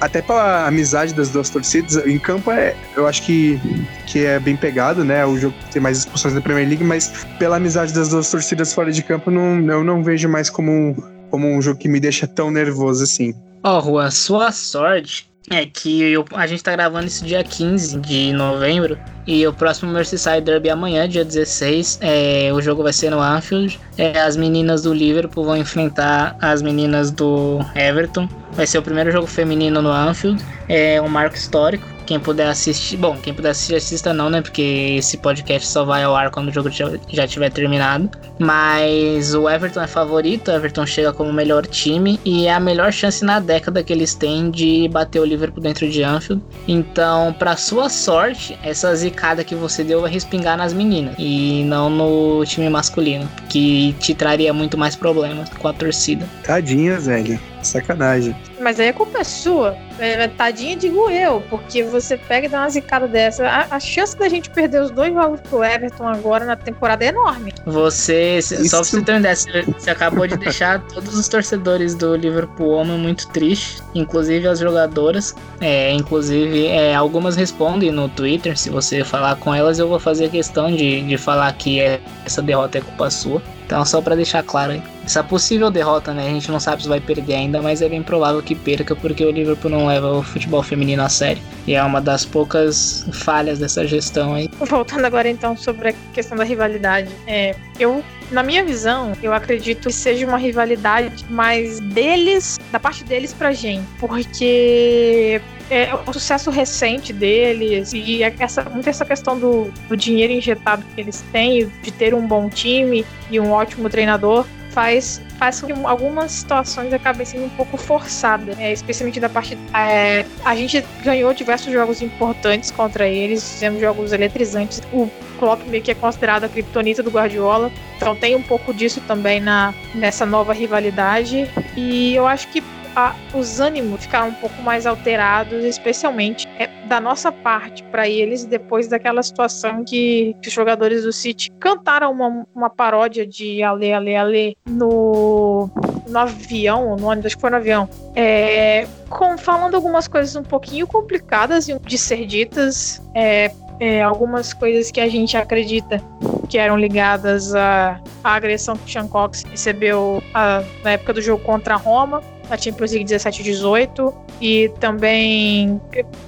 até pela amizade das duas torcidas, em campo é, eu acho que, que é bem pegado, né? O jogo tem mais expulsões da Premier League, mas pela amizade das duas torcidas fora de campo, não, eu não vejo mais como, como um jogo que me deixa tão nervoso assim. Ó, oh, Rua, sua sorte é que eu, a gente tá gravando isso dia 15 de novembro. E o próximo Merseyside Derby amanhã, dia 16. É, o jogo vai ser no Anfield. É, as meninas do Liverpool vão enfrentar as meninas do Everton. Vai ser o primeiro jogo feminino no Anfield. É um marco histórico. Quem puder assistir, bom, quem puder assistir, assista não, né? Porque esse podcast só vai ao ar quando o jogo já tiver terminado. Mas o Everton é favorito, o Everton chega como o melhor time e é a melhor chance na década que eles têm de bater o Liverpool dentro de Anfield. Então, para sua sorte, essa zicada que você deu vai respingar nas meninas e não no time masculino, que te traria muito mais problemas com a torcida. Tadinha, velho. Sacanagem. Mas aí a culpa é sua. É, tadinha, digo eu, porque você pega e dá uma zicada dessa. A, a, chance da gente perder os dois jogos pro Everton agora na temporada é enorme. Você, Isso. só pra você ter uma ideia, você, você acabou de deixar [laughs] todos os torcedores do Liverpool Homem muito tristes, inclusive as jogadoras. É, inclusive, é, algumas respondem no Twitter. Se você falar com elas, eu vou fazer questão de, de falar que é, essa derrota é culpa sua. Então, só para deixar claro aí. Essa possível derrota, né? A gente não sabe se vai perder ainda, mas é bem provável que perca, porque o Liverpool não leva o futebol feminino a sério. E é uma das poucas falhas dessa gestão aí. Voltando agora então sobre a questão da rivalidade. É, eu na minha visão, eu acredito que seja uma rivalidade mais deles, da parte deles pra gente. Porque é, o sucesso recente deles e essa, muito essa questão do, do dinheiro injetado que eles têm, de ter um bom time e um ótimo treinador, faz, faz com que algumas situações acabem sendo um pouco forçadas, é, especialmente da parte. É, a gente ganhou diversos jogos importantes contra eles, fizemos jogos eletrizantes. O Klopp meio que é considerado a criptonita do Guardiola, então tem um pouco disso também na, nessa nova rivalidade. E eu acho que a, os ânimos ficaram um pouco mais alterados, especialmente da nossa parte para eles, depois daquela situação que, que, os jogadores do City cantaram uma, uma paródia de Ale, Ale, Ale no, no avião, no ônibus, acho que foi no avião, é, com, falando algumas coisas um pouquinho complicadas de ser ditas, é, é, algumas coisas que a gente acredita que eram ligadas à, à agressão que o Sean Cox recebeu a, na época do jogo contra a Roma, na Champions League 17 e 18, e também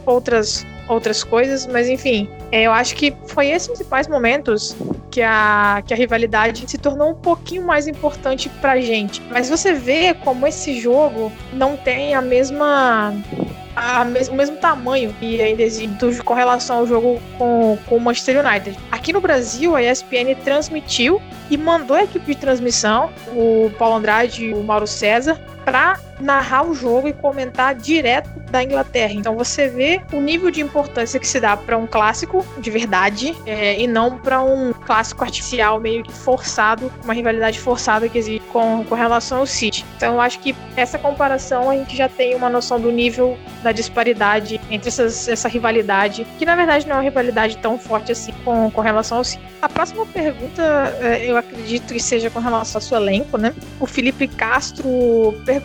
outras outras coisas, mas enfim, é, eu acho que foi esses principais momentos que a, que a rivalidade se tornou um pouquinho mais importante pra gente. Mas você vê como esse jogo não tem a mesma a mes o mesmo tamanho e ainda com relação ao jogo com, com o Manchester United. Aqui no Brasil, a ESPN transmitiu e mandou a equipe de transmissão, o Paulo Andrade e o Mauro César, para narrar o jogo e comentar direto da Inglaterra. Então você vê o nível de importância que se dá para um clássico de verdade é, e não para um clássico artificial meio que forçado, uma rivalidade forçada que existe com, com relação ao City. Então eu acho que essa comparação a gente já tem uma noção do nível da disparidade entre essas, essa rivalidade, que na verdade não é uma rivalidade tão forte assim com, com relação ao City. A próxima pergunta é, eu acredito que seja com relação ao seu elenco, né? O Felipe Castro perguntou: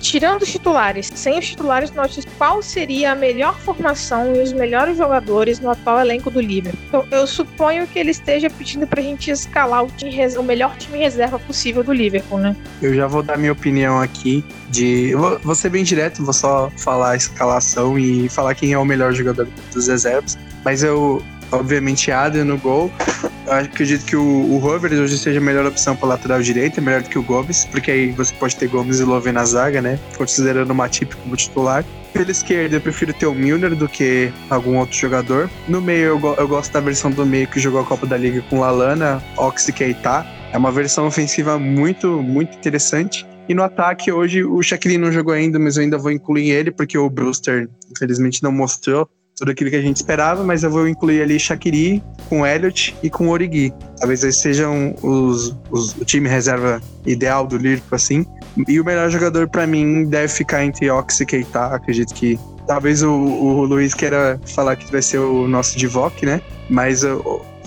tirando os titulares, sem os titulares qual seria a melhor formação e os melhores jogadores no atual elenco do Liverpool? Então, eu suponho que ele esteja pedindo pra gente escalar o, time, o melhor time reserva possível do Liverpool, né? Eu já vou dar minha opinião aqui de. Vou, vou ser bem direto, vou só falar a escalação e falar quem é o melhor jogador dos reservas. Mas eu, obviamente, Adrian no gol. Eu acredito que o, o hoje seja a melhor opção para lateral direita, melhor do que o Gomes, porque aí você pode ter Gomes e Love na zaga, né? Considerando o Matip como titular. Pela esquerda, eu prefiro ter o Milner do que algum outro jogador. No meio, eu, eu gosto da versão do meio que jogou a Copa da Liga com Lalana, Oxy Keita. É uma versão ofensiva muito, muito interessante. E no ataque, hoje, o Shaquille não jogou ainda, mas eu ainda vou incluir ele, porque o Brewster, infelizmente, não mostrou tudo aquilo que a gente esperava, mas eu vou incluir ali Shaqiri com Elliot e com Origi. Talvez eles sejam os, os, o time reserva ideal do Liverpool, assim. E o melhor jogador para mim deve ficar entre Ox e Keita. Acredito que talvez o, o Luiz queira falar que vai ser o nosso Divock, né? Mas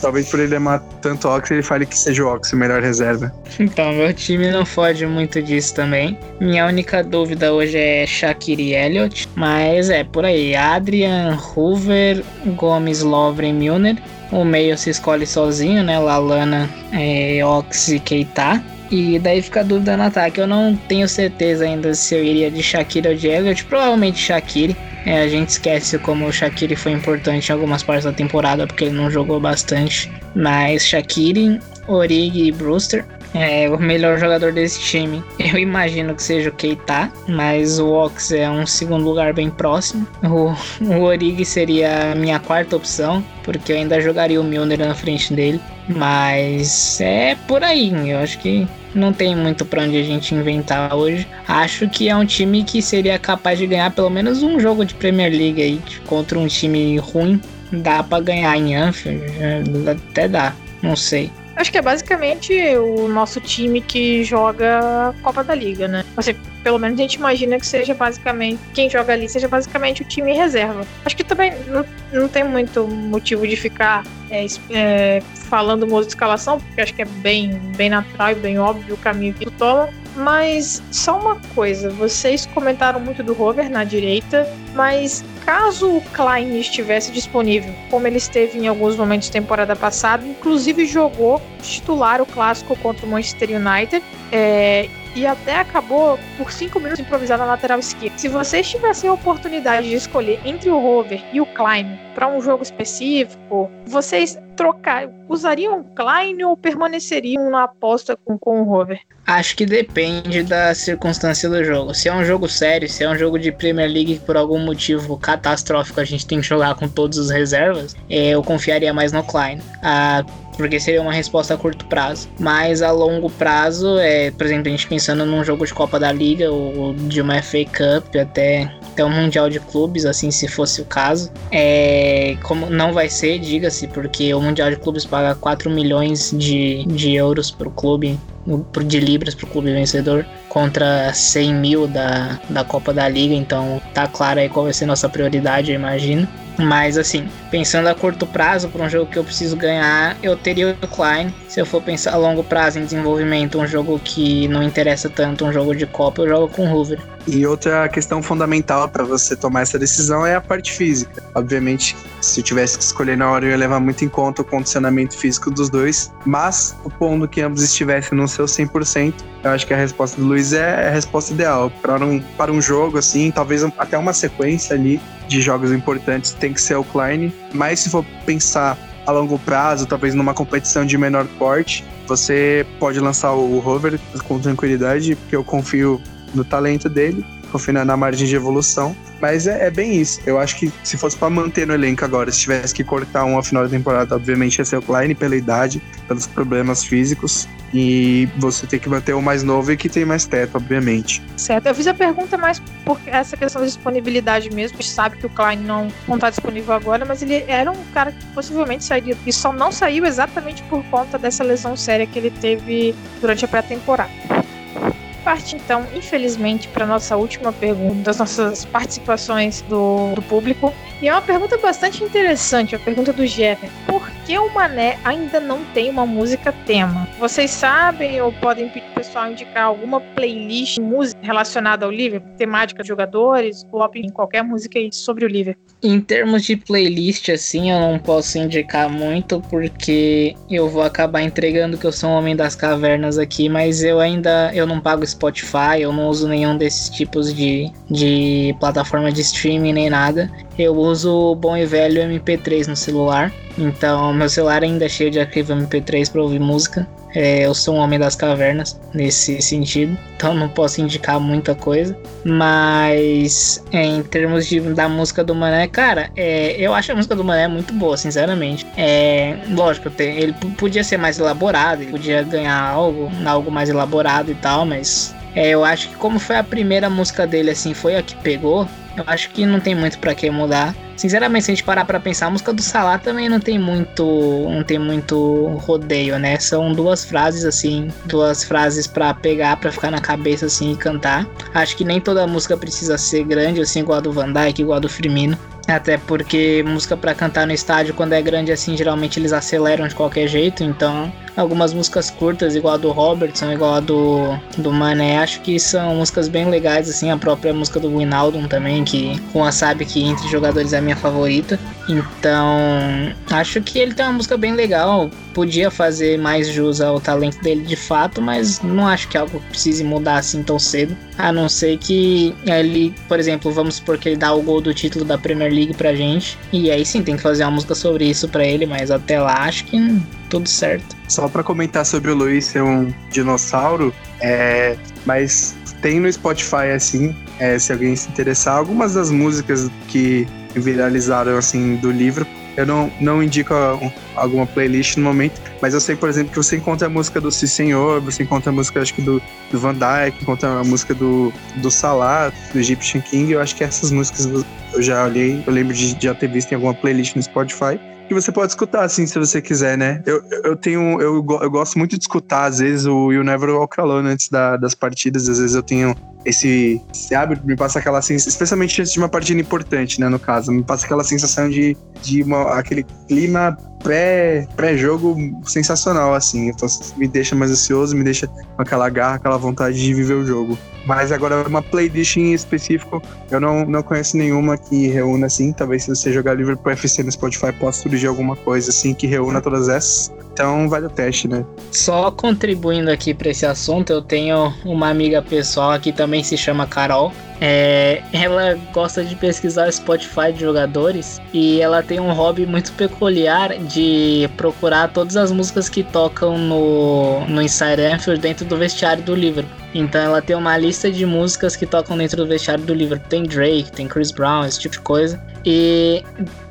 Talvez por ele amar tanto Ox, ele fale que seja o Ox o melhor reserva. Então, meu time não foge muito disso também. Minha única dúvida hoje é Shakiri e Elliott. Mas é por aí. Adrian, Hoover, Gomes, Lovren, Milner. O meio se escolhe sozinho, né? Lalana, é, Ox e Keita. E daí fica a dúvida no ataque. Eu não tenho certeza ainda se eu iria de Shakira ou de Elliott. Provavelmente Shakiri. É, a gente esquece como o Shaqiri foi importante em algumas partes da temporada, porque ele não jogou bastante. Mas Shaqiri, Origi e Brewster é o melhor jogador desse time. Eu imagino que seja o Keita, mas o Ox é um segundo lugar bem próximo. O, o Origi seria a minha quarta opção, porque eu ainda jogaria o Milner na frente dele. Mas é por aí, eu acho que não tem muito para onde a gente inventar hoje. Acho que é um time que seria capaz de ganhar pelo menos um jogo de Premier League aí contra um time ruim. Dá para ganhar em Anfield, até dá, não sei. Acho que é basicamente o nosso time que joga Copa da Liga, né? Assim, pelo menos a gente imagina que seja basicamente, quem joga ali seja basicamente o time reserva. Acho que também não, não tem muito motivo de ficar é, é, falando modo de escalação, porque acho que é bem, bem natural e bem óbvio o caminho que toma. Mas só uma coisa, vocês comentaram muito do Rover na direita, mas caso o Klein estivesse disponível, como ele esteve em alguns momentos da temporada passada, inclusive jogou titular o clássico contra o Manchester United, é, e até acabou por 5 minutos improvisado na lateral esquerda. Se vocês tivessem a oportunidade de escolher entre o Rover e o Klein para um jogo específico, vocês trocar, usariam Klein ou permaneceriam na aposta com, com o Rover? Acho que depende da circunstância do jogo. Se é um jogo sério, se é um jogo de Premier League que por algum motivo catastrófico a gente tem que jogar com todos os reservas, é, eu confiaria mais no Klein. Ah, porque seria uma resposta a curto prazo. Mas a longo prazo, é, por exemplo, a gente pensando num jogo de Copa da Liga ou de uma FA Cup, até, até um Mundial de Clubes, assim, se fosse o caso. É, como não vai ser, diga-se, porque o Mundial de Clubes paga 4 milhões de, de euros para o clube de libras para o clube vencedor. contra 100 mil da, da Copa da Liga, então tá claro aí qual vai ser nossa prioridade, eu imagino. Mas assim, pensando a curto prazo para um jogo que eu preciso ganhar, eu teria o Klein. Se eu for pensar a longo prazo em desenvolvimento, um jogo que não interessa tanto, um jogo de Copa, eu jogo com o Hoover. E outra questão fundamental para você tomar essa decisão é a parte física. Obviamente, se eu tivesse que escolher na hora, eu ia levar muito em conta o condicionamento físico dos dois, mas supondo que ambos estivessem no seu 100%, eu acho que a resposta do Luiz é a resposta ideal. Para um, para um jogo assim, talvez até uma sequência ali de jogos importantes tem que ser o Klein, mas se for pensar a longo prazo, talvez numa competição de menor porte, você pode lançar o Rover com tranquilidade, porque eu confio no talento dele, confio na margem de evolução. Mas é, é bem isso. Eu acho que se fosse para manter no elenco agora, se tivesse que cortar um ao final da temporada, obviamente ia ser o Klein pela idade, pelos problemas físicos. E você tem que manter o mais novo e que tem mais teto, obviamente. Certo. Eu fiz a pergunta mais por essa questão da disponibilidade mesmo. A gente sabe que o Klein não, não tá disponível agora, mas ele era um cara que possivelmente sairia. E só não saiu exatamente por conta dessa lesão séria que ele teve durante a pré-temporada parte, então, infelizmente, para nossa última pergunta, das nossas participações do, do público. E é uma pergunta bastante interessante, a pergunta do Jeff. Por que o Mané ainda não tem uma música tema? Vocês sabem ou podem pedir o pessoal indicar alguma playlist música relacionada ao Liverpool, temática de jogadores, ou em qualquer música sobre o Liverpool? Em termos de playlist, assim, eu não posso indicar muito, porque eu vou acabar entregando que eu sou um homem das cavernas aqui, mas eu ainda eu não pago Spotify, eu não uso nenhum desses tipos de, de plataforma de streaming nem nada. Eu uso o bom e velho MP3 no celular. Então, meu celular ainda é cheio de arquivo MP3 para ouvir música. É, eu sou um homem das cavernas nesse sentido, então não posso indicar muita coisa. Mas é, em termos de, da música do Mané, cara, é, eu acho a música do Mané muito boa, sinceramente. É, lógico, ele podia ser mais elaborado, ele podia ganhar algo, algo mais elaborado e tal, mas é, eu acho que como foi a primeira música dele, assim, foi a que pegou, eu acho que não tem muito para que mudar. Sinceramente, se a gente parar pra pensar, a música do Salah também não tem muito. não tem muito rodeio, né? São duas frases, assim, duas frases para pegar, para ficar na cabeça, assim, e cantar. Acho que nem toda música precisa ser grande, assim, igual a do Van Dyke, igual a do Firmino. Até porque música para cantar no estádio, quando é grande assim, geralmente eles aceleram de qualquer jeito. Então, algumas músicas curtas, igual a do Robertson, igual a do, do Mané, acho que são músicas bem legais, assim. A própria música do Winaldum também, que Juan sabe que entre jogadores é a minha favorita. Então, acho que ele tem uma música bem legal. Podia fazer mais jus ao talento dele de fato, mas não acho que algo precise mudar assim tão cedo. A não ser que ele, por exemplo, vamos supor que ele dá o gol do título da Premier League pra gente. E aí sim tem que fazer uma música sobre isso pra ele, mas até lá acho que tudo certo. Só para comentar sobre o Luiz ser um dinossauro, é, mas tem no Spotify assim, é, se alguém se interessar, algumas das músicas que viralizaram assim do livro. Eu não, não indico alguma playlist no momento, mas eu sei, por exemplo, que você encontra a música do Si Senhor, você encontra a música, acho que do, do Van Dyke, encontra a música do, do Salah, do Egyptian King. Eu acho que essas músicas eu já olhei, eu lembro de já ter visto em alguma playlist no Spotify que você pode escutar, assim, se você quiser, né? Eu, eu tenho. Eu, eu gosto muito de escutar, às vezes, o You Never Walk Alone antes da, das partidas. Às vezes eu tenho esse, esse me passa aquela sensação, especialmente antes de uma partida importante, né? No caso, me passa aquela sensação de, de uma, aquele clima pré, pré-jogo sensacional, assim. Então me deixa mais ansioso, me deixa com aquela garra, aquela vontade de viver o jogo. Mas agora, uma playlist em específico, eu não, não conheço nenhuma que reúna assim. Talvez se você jogar Liverpool FC no Spotify, possa surgir alguma coisa assim que reúna todas essas. Então vale o teste, né? Só contribuindo aqui para esse assunto, eu tenho uma amiga pessoal que também se chama Carol. É, ela gosta de pesquisar Spotify de jogadores e ela tem um hobby muito peculiar de procurar todas as músicas que tocam no, no Inside Anfield dentro do vestiário do Liverpool. Então ela tem uma lista de músicas que tocam dentro do vestiário do Liverpool. Tem Drake, tem Chris Brown, esse tipo de coisa. E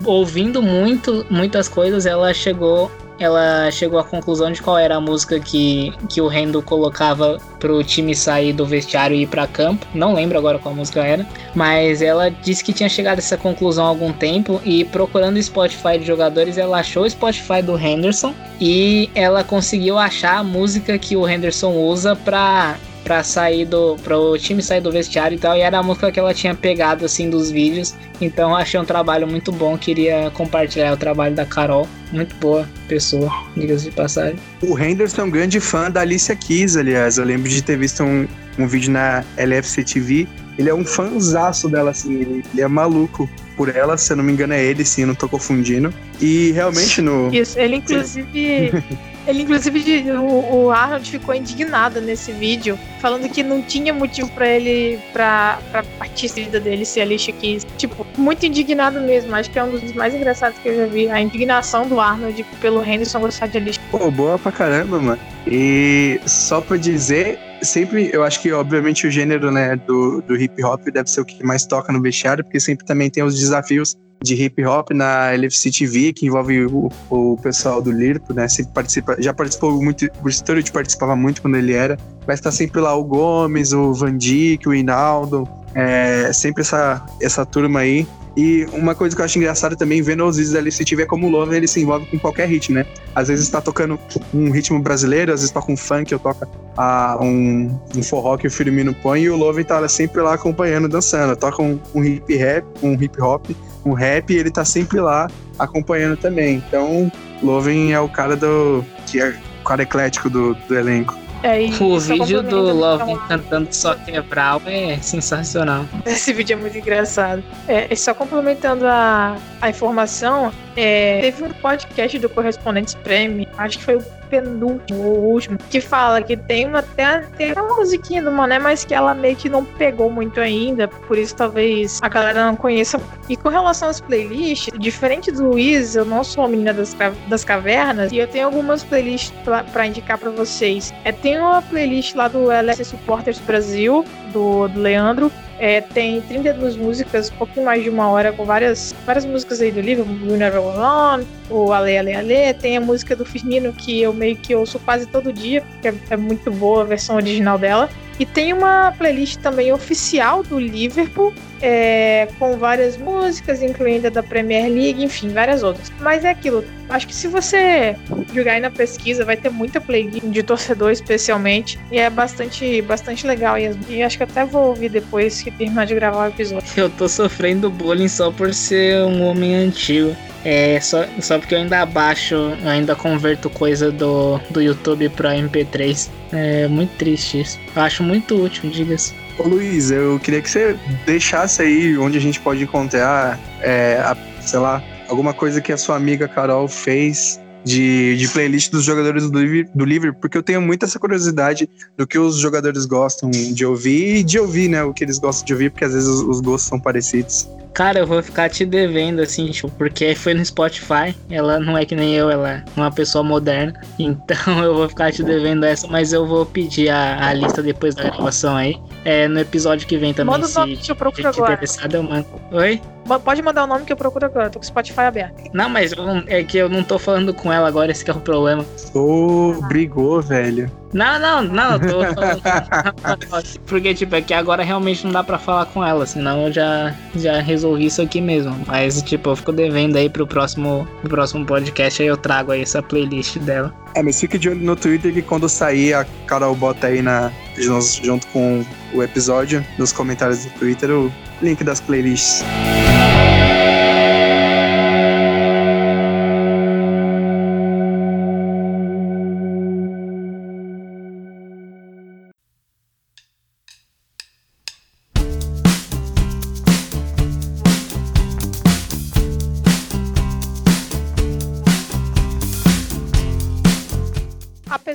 ouvindo muito, muitas coisas, ela chegou ela chegou à conclusão de qual era a música que, que o Rendo colocava pro time sair do vestiário e ir para campo. Não lembro agora qual música era, mas ela disse que tinha chegado a essa conclusão há algum tempo e procurando o Spotify de jogadores, ela achou o Spotify do Henderson e ela conseguiu achar a música que o Henderson usa para pra sair do. pro time sair do vestiário e tal. E era a música que ela tinha pegado assim dos vídeos. Então achei um trabalho muito bom. Queria compartilhar o trabalho da Carol. Muito boa pessoa, diga-se de passagem. O Henderson é um grande fã da Alicia Keys, aliás. Eu lembro de ter visto um, um vídeo na LFC TV. Ele é um fãzaço dela, assim. Ele, ele é maluco por ela, se eu não me engano é ele, sim, eu não tô confundindo. E realmente no. Isso, ele inclusive. [laughs] Ele, inclusive, o, o Arnold ficou indignado nesse vídeo, falando que não tinha motivo para ele, pra, pra partida dele ser a lixa que, tipo, muito indignado mesmo. Acho que é um dos mais engraçados que eu já vi. A indignação do Arnold pelo Henderson gostar de Alicia. Pô, boa pra caramba, mano. E só pra dizer, sempre, eu acho que, obviamente, o gênero, né, do, do hip hop deve ser o que mais toca no vestiário, porque sempre também tem os desafios de hip hop na LFC TV, que envolve o, o pessoal do Lirpo, né? Sempre participa, já participou muito, o Stuart participava muito quando ele era. Vai estar sempre lá o Gomes, o Van Dijk, o Hinaldo, é, sempre essa, essa turma aí. E uma coisa que eu acho engraçada também, vendo os vídeos LFC TV, é como o Lover ele se envolve com qualquer hit, né? Às vezes está tocando um ritmo brasileiro, às vezes toca um funk, ou toca ah, um, um forró que o Firmino põe, e o Lover tá sempre lá acompanhando, dançando. Toca um, um hip rap, um hip hop, um rap, e ele tá sempre lá acompanhando também. Então, Loven é o cara do. que é o cara eclético do, do elenco. É, O só vídeo do Love então, cantando só quebral é sensacional. Esse vídeo é muito engraçado. É, e só complementando a, a informação, é, teve um podcast do Correspondentes Prêmio, acho que foi o penúltimo ou último, que fala que tem uma, tem, tem uma musiquinha do Mané, mas que ela meio que não pegou muito ainda, por isso talvez a galera não conheça. E com relação às playlists, diferente do Luiz, eu não sou a menina das, das cavernas, e eu tenho algumas playlists pra indicar pra vocês. É, tem uma playlist lá do LS Supporters Brasil, do, do Leandro, é, tem 32 músicas, um pouquinho mais de uma hora, com várias, várias músicas aí do livro, o Never On, o Ale Ale Ale, tem a música do Firmino que eu meio que ouço quase todo dia, que é, é muito boa a versão original dela. E tem uma playlist também oficial do Liverpool, é, com várias músicas, incluindo a da Premier League, enfim, várias outras. Mas é aquilo, acho que se você jogar aí na pesquisa, vai ter muita playlist de torcedor especialmente, e é bastante, bastante legal. E, e acho que até vou ouvir depois que terminar de gravar o episódio. Eu tô sofrendo bullying só por ser um homem antigo. É, só, só porque eu ainda baixo, eu ainda converto coisa do, do YouTube pra MP3. É muito triste isso. Eu acho muito útil, diga-se. Ô Luiz, eu queria que você deixasse aí onde a gente pode encontrar, é, a- sei lá, alguma coisa que a sua amiga Carol fez de, de playlist dos jogadores do, do Liverpool, porque eu tenho muita essa curiosidade do que os jogadores gostam de ouvir e de ouvir, né, o que eles gostam de ouvir, porque às vezes os, os gostos são parecidos. Cara, eu vou ficar te devendo, assim, tipo, porque foi no Spotify. Ela não é que nem eu, ela é uma pessoa moderna. [laughs] Então eu vou ficar te devendo essa, mas eu vou pedir a, a lista depois da gravação aí. É, no episódio que vem também, Manda o se nome que eu procuro agora. interessado, eu mando. Oi? Pode mandar o nome que eu procuro agora, tô com o Spotify aberto. Não, mas eu é que eu não tô falando com ela agora, esse que é o problema. Ô, brigou, velho. Não, não, não, eu tô falando. [laughs] Porque, tipo, é que agora realmente não dá pra falar com ela, senão eu já, já resolvi isso aqui mesmo. Mas, tipo, eu fico devendo aí pro próximo, pro próximo podcast, aí eu trago aí essa playlist dela. É, mas fique de olho no Twitter que quando sair, a Carol bota aí na, junto junto com o episódio, nos comentários do Twitter, o link das playlists.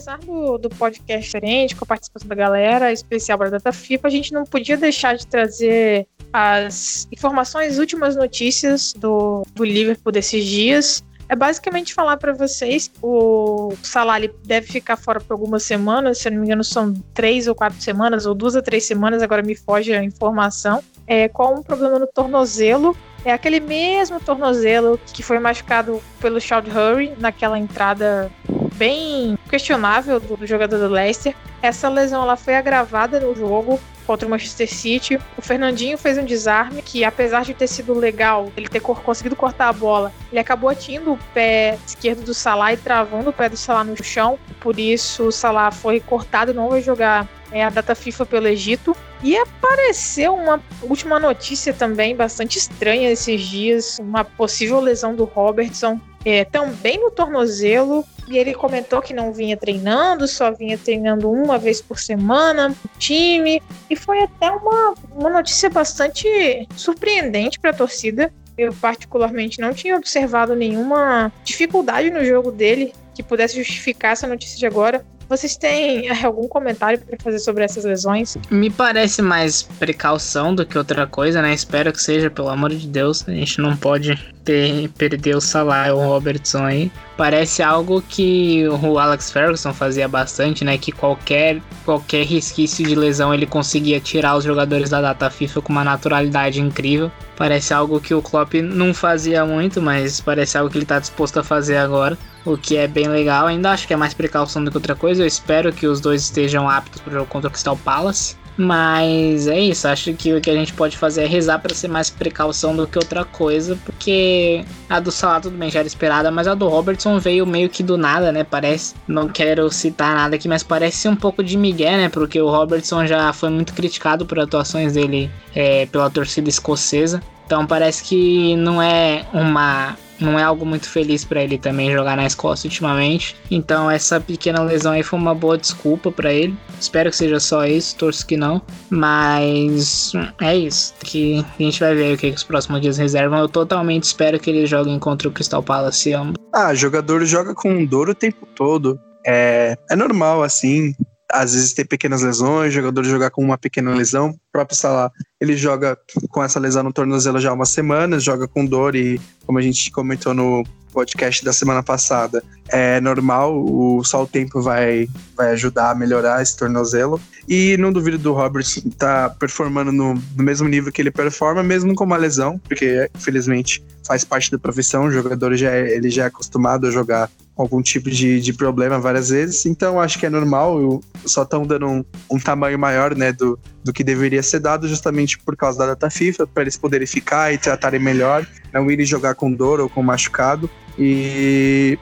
Apesar do, do podcast diferente, com a participação da galera, especial para a Data FIFA, a gente não podia deixar de trazer as informações, últimas notícias do, do Liverpool desses dias. É basicamente falar para vocês, o Salah deve ficar fora por algumas semanas, se não me engano são três ou quatro semanas, ou duas a três semanas, agora me foge a informação, é, com um problema no tornozelo, é aquele mesmo tornozelo que foi machucado pelo Child Hurry naquela entrada bem questionável do, do jogador do Leicester. Essa lesão ela foi agravada no jogo contra o Manchester City. O Fernandinho fez um desarme que, apesar de ter sido legal, ele ter conseguido cortar a bola, ele acabou atingindo o pé esquerdo do Salah e travando o pé do Salah no chão. Por isso, o Salah foi cortado e não vai jogar é, a data FIFA pelo Egito. E apareceu uma última notícia também bastante estranha esses dias, uma possível lesão do Robertson, é, também no tornozelo. E ele comentou que não vinha treinando, só vinha treinando uma vez por semana no time. E foi até uma, uma notícia bastante surpreendente para a torcida. Eu, particularmente, não tinha observado nenhuma dificuldade no jogo dele que pudesse justificar essa notícia de agora. Vocês têm algum comentário para fazer sobre essas lesões? Me parece mais precaução do que outra coisa, né? Espero que seja, pelo amor de Deus. A gente não pode ter, perder o salário, o Robertson aí. Parece algo que o Alex Ferguson fazia bastante, né? Que qualquer, qualquer resquício de lesão ele conseguia tirar os jogadores da data FIFA com uma naturalidade incrível. Parece algo que o Klopp não fazia muito, mas parece algo que ele está disposto a fazer agora, o que é bem legal. Ainda acho que é mais precaução do que outra coisa. Eu espero que os dois estejam aptos para o jogo contra o Crystal Palace. Mas é isso, acho que o que a gente pode fazer é rezar para ser mais precaução do que outra coisa, porque a do Salah tudo bem já era esperada, mas a do Robertson veio meio que do nada, né? Parece, não quero citar nada aqui, mas parece um pouco de Miguel, né? Porque o Robertson já foi muito criticado por atuações dele é, pela torcida escocesa. Então parece que não é uma não é algo muito feliz para ele também jogar na Escócia ultimamente. Então essa pequena lesão aí foi uma boa desculpa para ele. Espero que seja só isso, torço que não. Mas é isso, que a gente vai ver o que, que os próximos dias reservam. Eu totalmente espero que eles joguem contra o Crystal Palace ambos. Ah, jogador joga com dor o tempo todo. É, é normal assim às vezes tem pequenas lesões, jogador jogar com uma pequena lesão. O próprio Salah, ele joga com essa lesão no tornozelo já há umas semanas, joga com dor e, como a gente comentou no podcast da semana passada, é normal, o, só o tempo vai, vai ajudar a melhorar esse tornozelo. E não duvido do Roberts estar tá performando no, no, mesmo nível que ele performa, mesmo com uma lesão, porque infelizmente faz parte da profissão, o jogador já é, ele já é acostumado a jogar algum tipo de, de problema várias vezes, então acho que é normal, só estão dando um, um, tamanho maior né, do, do que deveria ser dado, justamente por causa da data FIFA, para eles poderem ficar e tratarem melhor, não irem jogar com dor ou com machucado. E,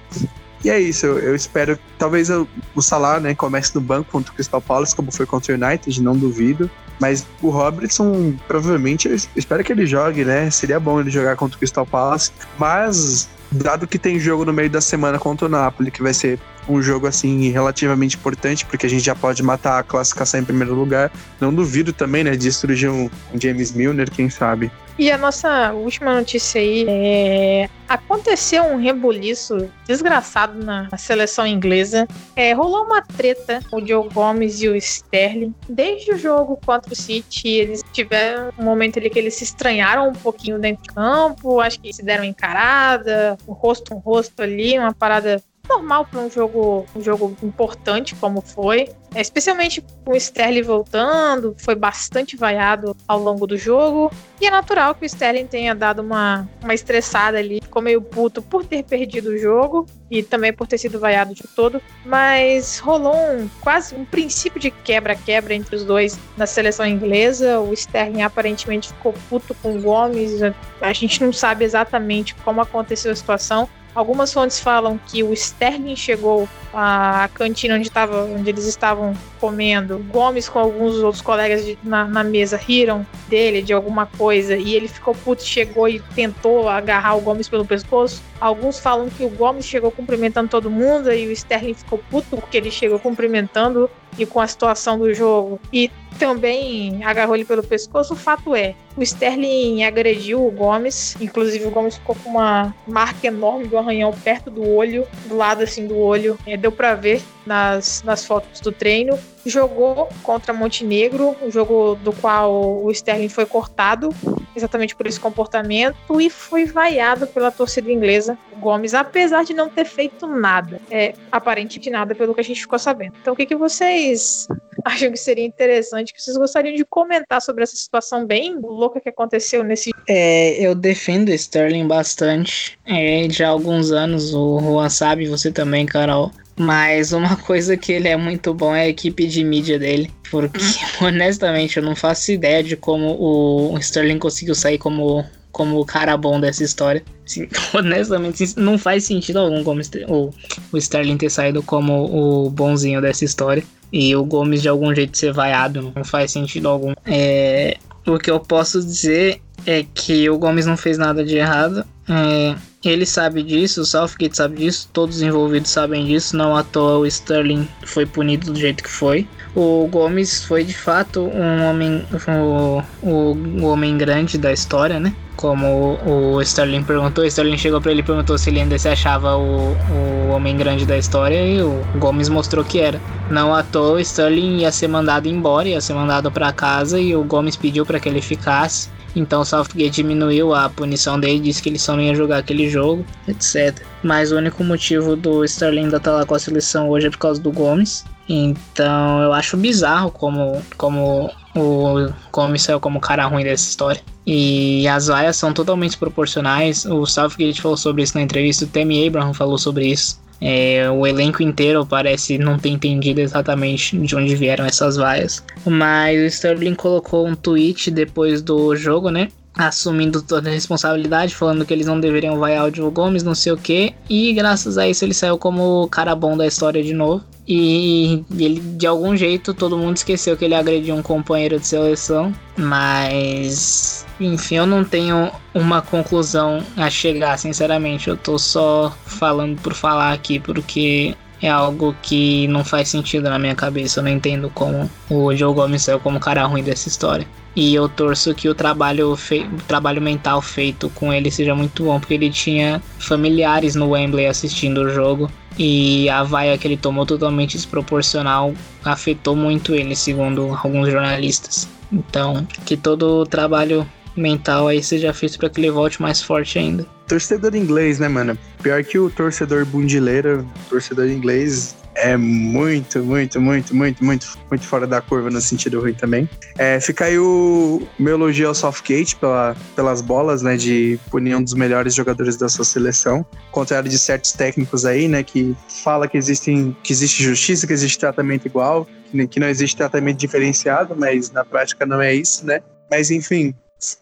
e é isso, eu, eu espero talvez eu, o Salah né, comece no banco contra o Crystal Palace, como foi contra o United, não duvido. Mas o Robertson, provavelmente, eu espero que ele jogue, né? Seria bom ele jogar contra o Crystal Palace. Mas dado que tem jogo no meio da semana contra o Napoli, que vai ser um jogo assim relativamente importante, porque a gente já pode matar a classificação em primeiro lugar. Não duvido também, né, de surgir um, James Milner, quem sabe. E a nossa última notícia aí é. Aconteceu um rebuliço desgraçado na seleção inglesa. É, rolou uma treta o Joe Gomes e o Sterling. Desde o jogo contra o City, eles tiveram um momento ali que eles se estranharam um pouquinho dentro de campo. Acho que se deram encarada, rosto um rosto ali, uma parada normal para um jogo, um jogo importante como foi. É, especialmente com o Sterling voltando, foi bastante vaiado ao longo do jogo. E é natural que o Sterling tenha dado uma, uma estressada ali, ficou meio puto por ter perdido o jogo e também por ter sido vaiado de todo. Mas rolou um, quase um princípio de quebra-quebra entre os dois na seleção inglesa. O Sterling aparentemente ficou puto com o Gomes. A gente não sabe exatamente como aconteceu a situação, Algumas fontes falam que o Sterling chegou à cantina onde, tava, onde eles estavam comendo. Gomes com alguns outros colegas de, na, na, mesa riram dele de alguma coisa e ele ficou puto, chegou e tentou agarrar o Gomes pelo pescoço. Alguns falam que o Gomes chegou cumprimentando todo mundo e o Sterling ficou puto porque ele chegou cumprimentando e com a situação do jogo. E também agarrou ele pelo pescoço. O fato é, o Sterling agrediu o Gomes, inclusive o Gomes ficou com uma marca enorme do arranhão perto do olho, do lado assim do olho. É, deu para ver nas, nas fotos do treino. Jogou contra Montenegro, o jogo do qual o Sterling foi cortado, exatamente por esse comportamento, e foi vaiado pela torcida inglesa. O Gomes, apesar de não ter feito nada, é aparentemente nada pelo que a gente ficou sabendo. Então, o que, que vocês acham que seria interessante, que vocês gostariam de comentar sobre essa situação bem louca que aconteceu nesse. É, eu defendo o Sterling bastante. É, já há alguns anos, o Juan sabe, você também, Carol. Mas uma [laughs] coisa que ele é muito bom é a equipe de mídia dele. Porque, uhum. [laughs] honestamente, eu não faço ideia de como o Sterling conseguiu sair como, como o cara bom dessa história. Assim, [laughs] honestamente, não faz sentido algum como o, o Sterling ter saído como o bonzinho dessa história. e o Gomes de algum jeito ser vaiado, não faz sentido algum. É, o que eu posso dizer é que o Gomes não fez nada de errado. É, ele sabe disso, o Southgate sabe disso, todos os envolvidos sabem disso. Não à toa o Sterling foi punido do jeito que foi. O Gomes foi de fato um homem, o, o, o homem grande da história, né? Como o, Sterling perguntou, o Sterling chegou para ele e perguntou se ele ainda se achava o, o homem grande da história e o Gomes mostrou que era. Não à toa o Sterling ia ser mandado embora, ia ser mandado para casa e o Gomes pediu para que ele ficasse. Então o Southgate diminuiu a punição dele, disse que ele só não ia jogar aquele jogo, etc. Mas o único motivo do Sterling ainda estar tá lá com a seleção hoje é por causa do Gomes. Então eu acho bizarro como, como o Gomes saiu como cara ruim dessa história. E as vaias são totalmente proporcionais. O Southgate falou sobre isso na entrevista, o Tammy Abraham falou sobre isso. É, o elenco inteiro parece não ter entendido exatamente de onde vieram essas vaias. Mas o Sterling colocou um tweet depois do jogo, né? Assumindo toda a responsabilidade, falando que eles não deveriam vaiar o Diogo Gomes, não sei o que. E graças a isso ele saiu como o cara bom da história de novo. E ele, de algum jeito, todo mundo esqueceu que ele agrediu um companheiro de seleção. Mas, enfim, eu não tenho uma conclusão a chegar, sinceramente. Eu tô só falando por falar aqui, porque é algo que não faz sentido na minha cabeça. Eu não entendo como o Joe Gomes saiu como cara ruim dessa história. E eu torço que o trabalho, o trabalho mental feito com ele seja muito bom, porque ele tinha familiares no Wembley assistindo o jogo. E a vaia que ele tomou totalmente desproporcional afetou muito ele, segundo alguns jornalistas. Então, que todo o trabalho mental aí seja feito para que ele volte mais forte ainda. Torcedor inglês, né, mano? Pior que o torcedor bundileiro, torcedor inglês é muito, muito, muito, muito, muito, muito fora da curva no sentido ruim também. É, fica aí o meu elogio ao Southgate pela, pelas bolas, né, de punir um dos melhores jogadores da sua seleção, contrário de certos técnicos aí, né, que fala que existem, que existe justiça, que existe tratamento igual, que, não existe tratamento diferenciado, mas na prática não é isso, né? Mas enfim,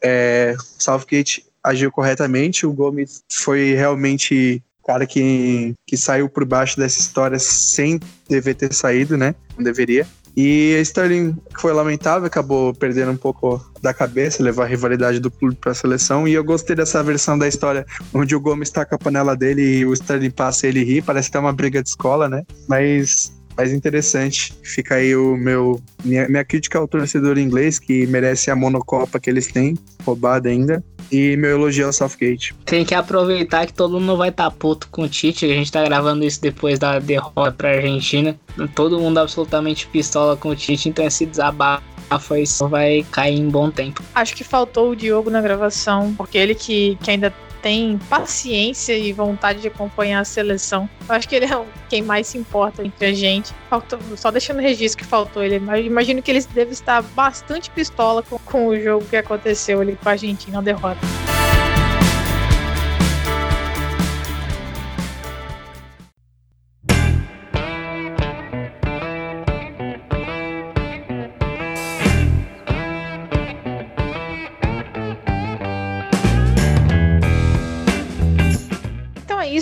é, Southgate agiu corretamente, o Gomes foi realmente cara que, que saiu por baixo dessa história sem dever ter saído, né? Não deveria. E a Sterling foi lamentável, acabou perdendo um pouco da cabeça, levar a rivalidade do clube para a seleção. E eu gostei dessa versão da história onde o Gomes com a panela dele e o Sterling passa e ele ri. Parece até uma briga de escola, né? Mas mais interessante. Fica aí o meu minha, minha crítica ao torcedor inglês que merece a monocopa que eles têm, roubada ainda. E meu elogio ao Southgate. Tem que aproveitar que todo mundo vai estar tá puto com o Tite. A gente tá gravando isso depois da derrota pra Argentina. Todo mundo absolutamente pistola com o Tite, então esse desabafo isso vai cair em bom tempo. Acho que faltou o Diogo na gravação, porque ele que, que ainda tem paciência e vontade de acompanhar a seleção. Eu acho que ele é quem mais se importa entre a gente. Faltou, só deixando registro que faltou ele. Mas imagino que ele deve estar bastante pistola com, com o jogo que aconteceu ali com a Argentina, a derrota.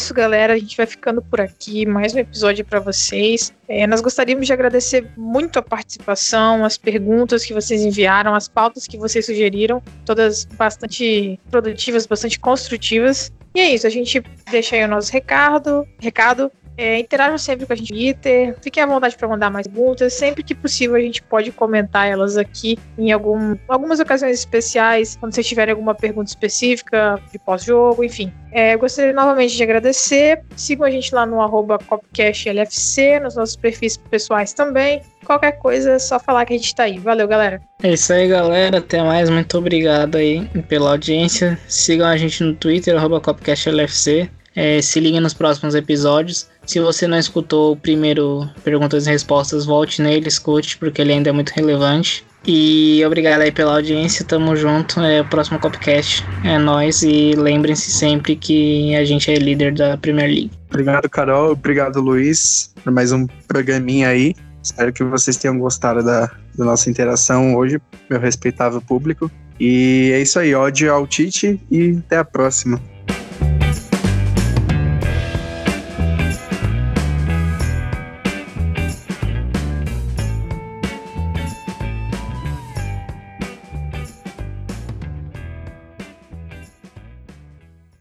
Isso, galera. A gente vai ficando por aqui. Mais um episódio para vocês. É, nós gostaríamos de agradecer muito a participação, as perguntas que vocês enviaram, as pautas que vocês sugeriram, todas bastante produtivas, bastante construtivas. E é isso, a gente deixa aí o nosso recado. Recado. É, interajam sempre com a gente no Twitter. Fiquem à vontade para mandar mais perguntas. Sempre que possível, a gente pode comentar elas aqui em algum, algumas ocasiões especiais. Quando vocês tiverem alguma pergunta específica de pós-jogo, enfim. É, gostaria novamente de agradecer. Sigam a gente lá no arroba CopcastLFC, nos nossos perfis pessoais também. Qualquer coisa é só falar que a gente tá aí. Valeu, galera. É isso aí, galera. Até mais. Muito obrigado aí pela audiência. Sigam a gente no Twitter, arroba CopcastLFC. É, se liguem nos próximos episódios. Se você não escutou o primeiro Perguntas e Respostas, volte nele, escute, porque ele ainda é muito relevante. E obrigado aí pela audiência, tamo junto. É o próximo Copcast é nós e lembrem-se sempre que a gente é líder da Premier League. Obrigado, Carol. Obrigado, Luiz, por mais um programinha aí. Espero que vocês tenham gostado da, da nossa interação hoje, meu respeitável público. E é isso aí, ódio ao Tite e até a próxima.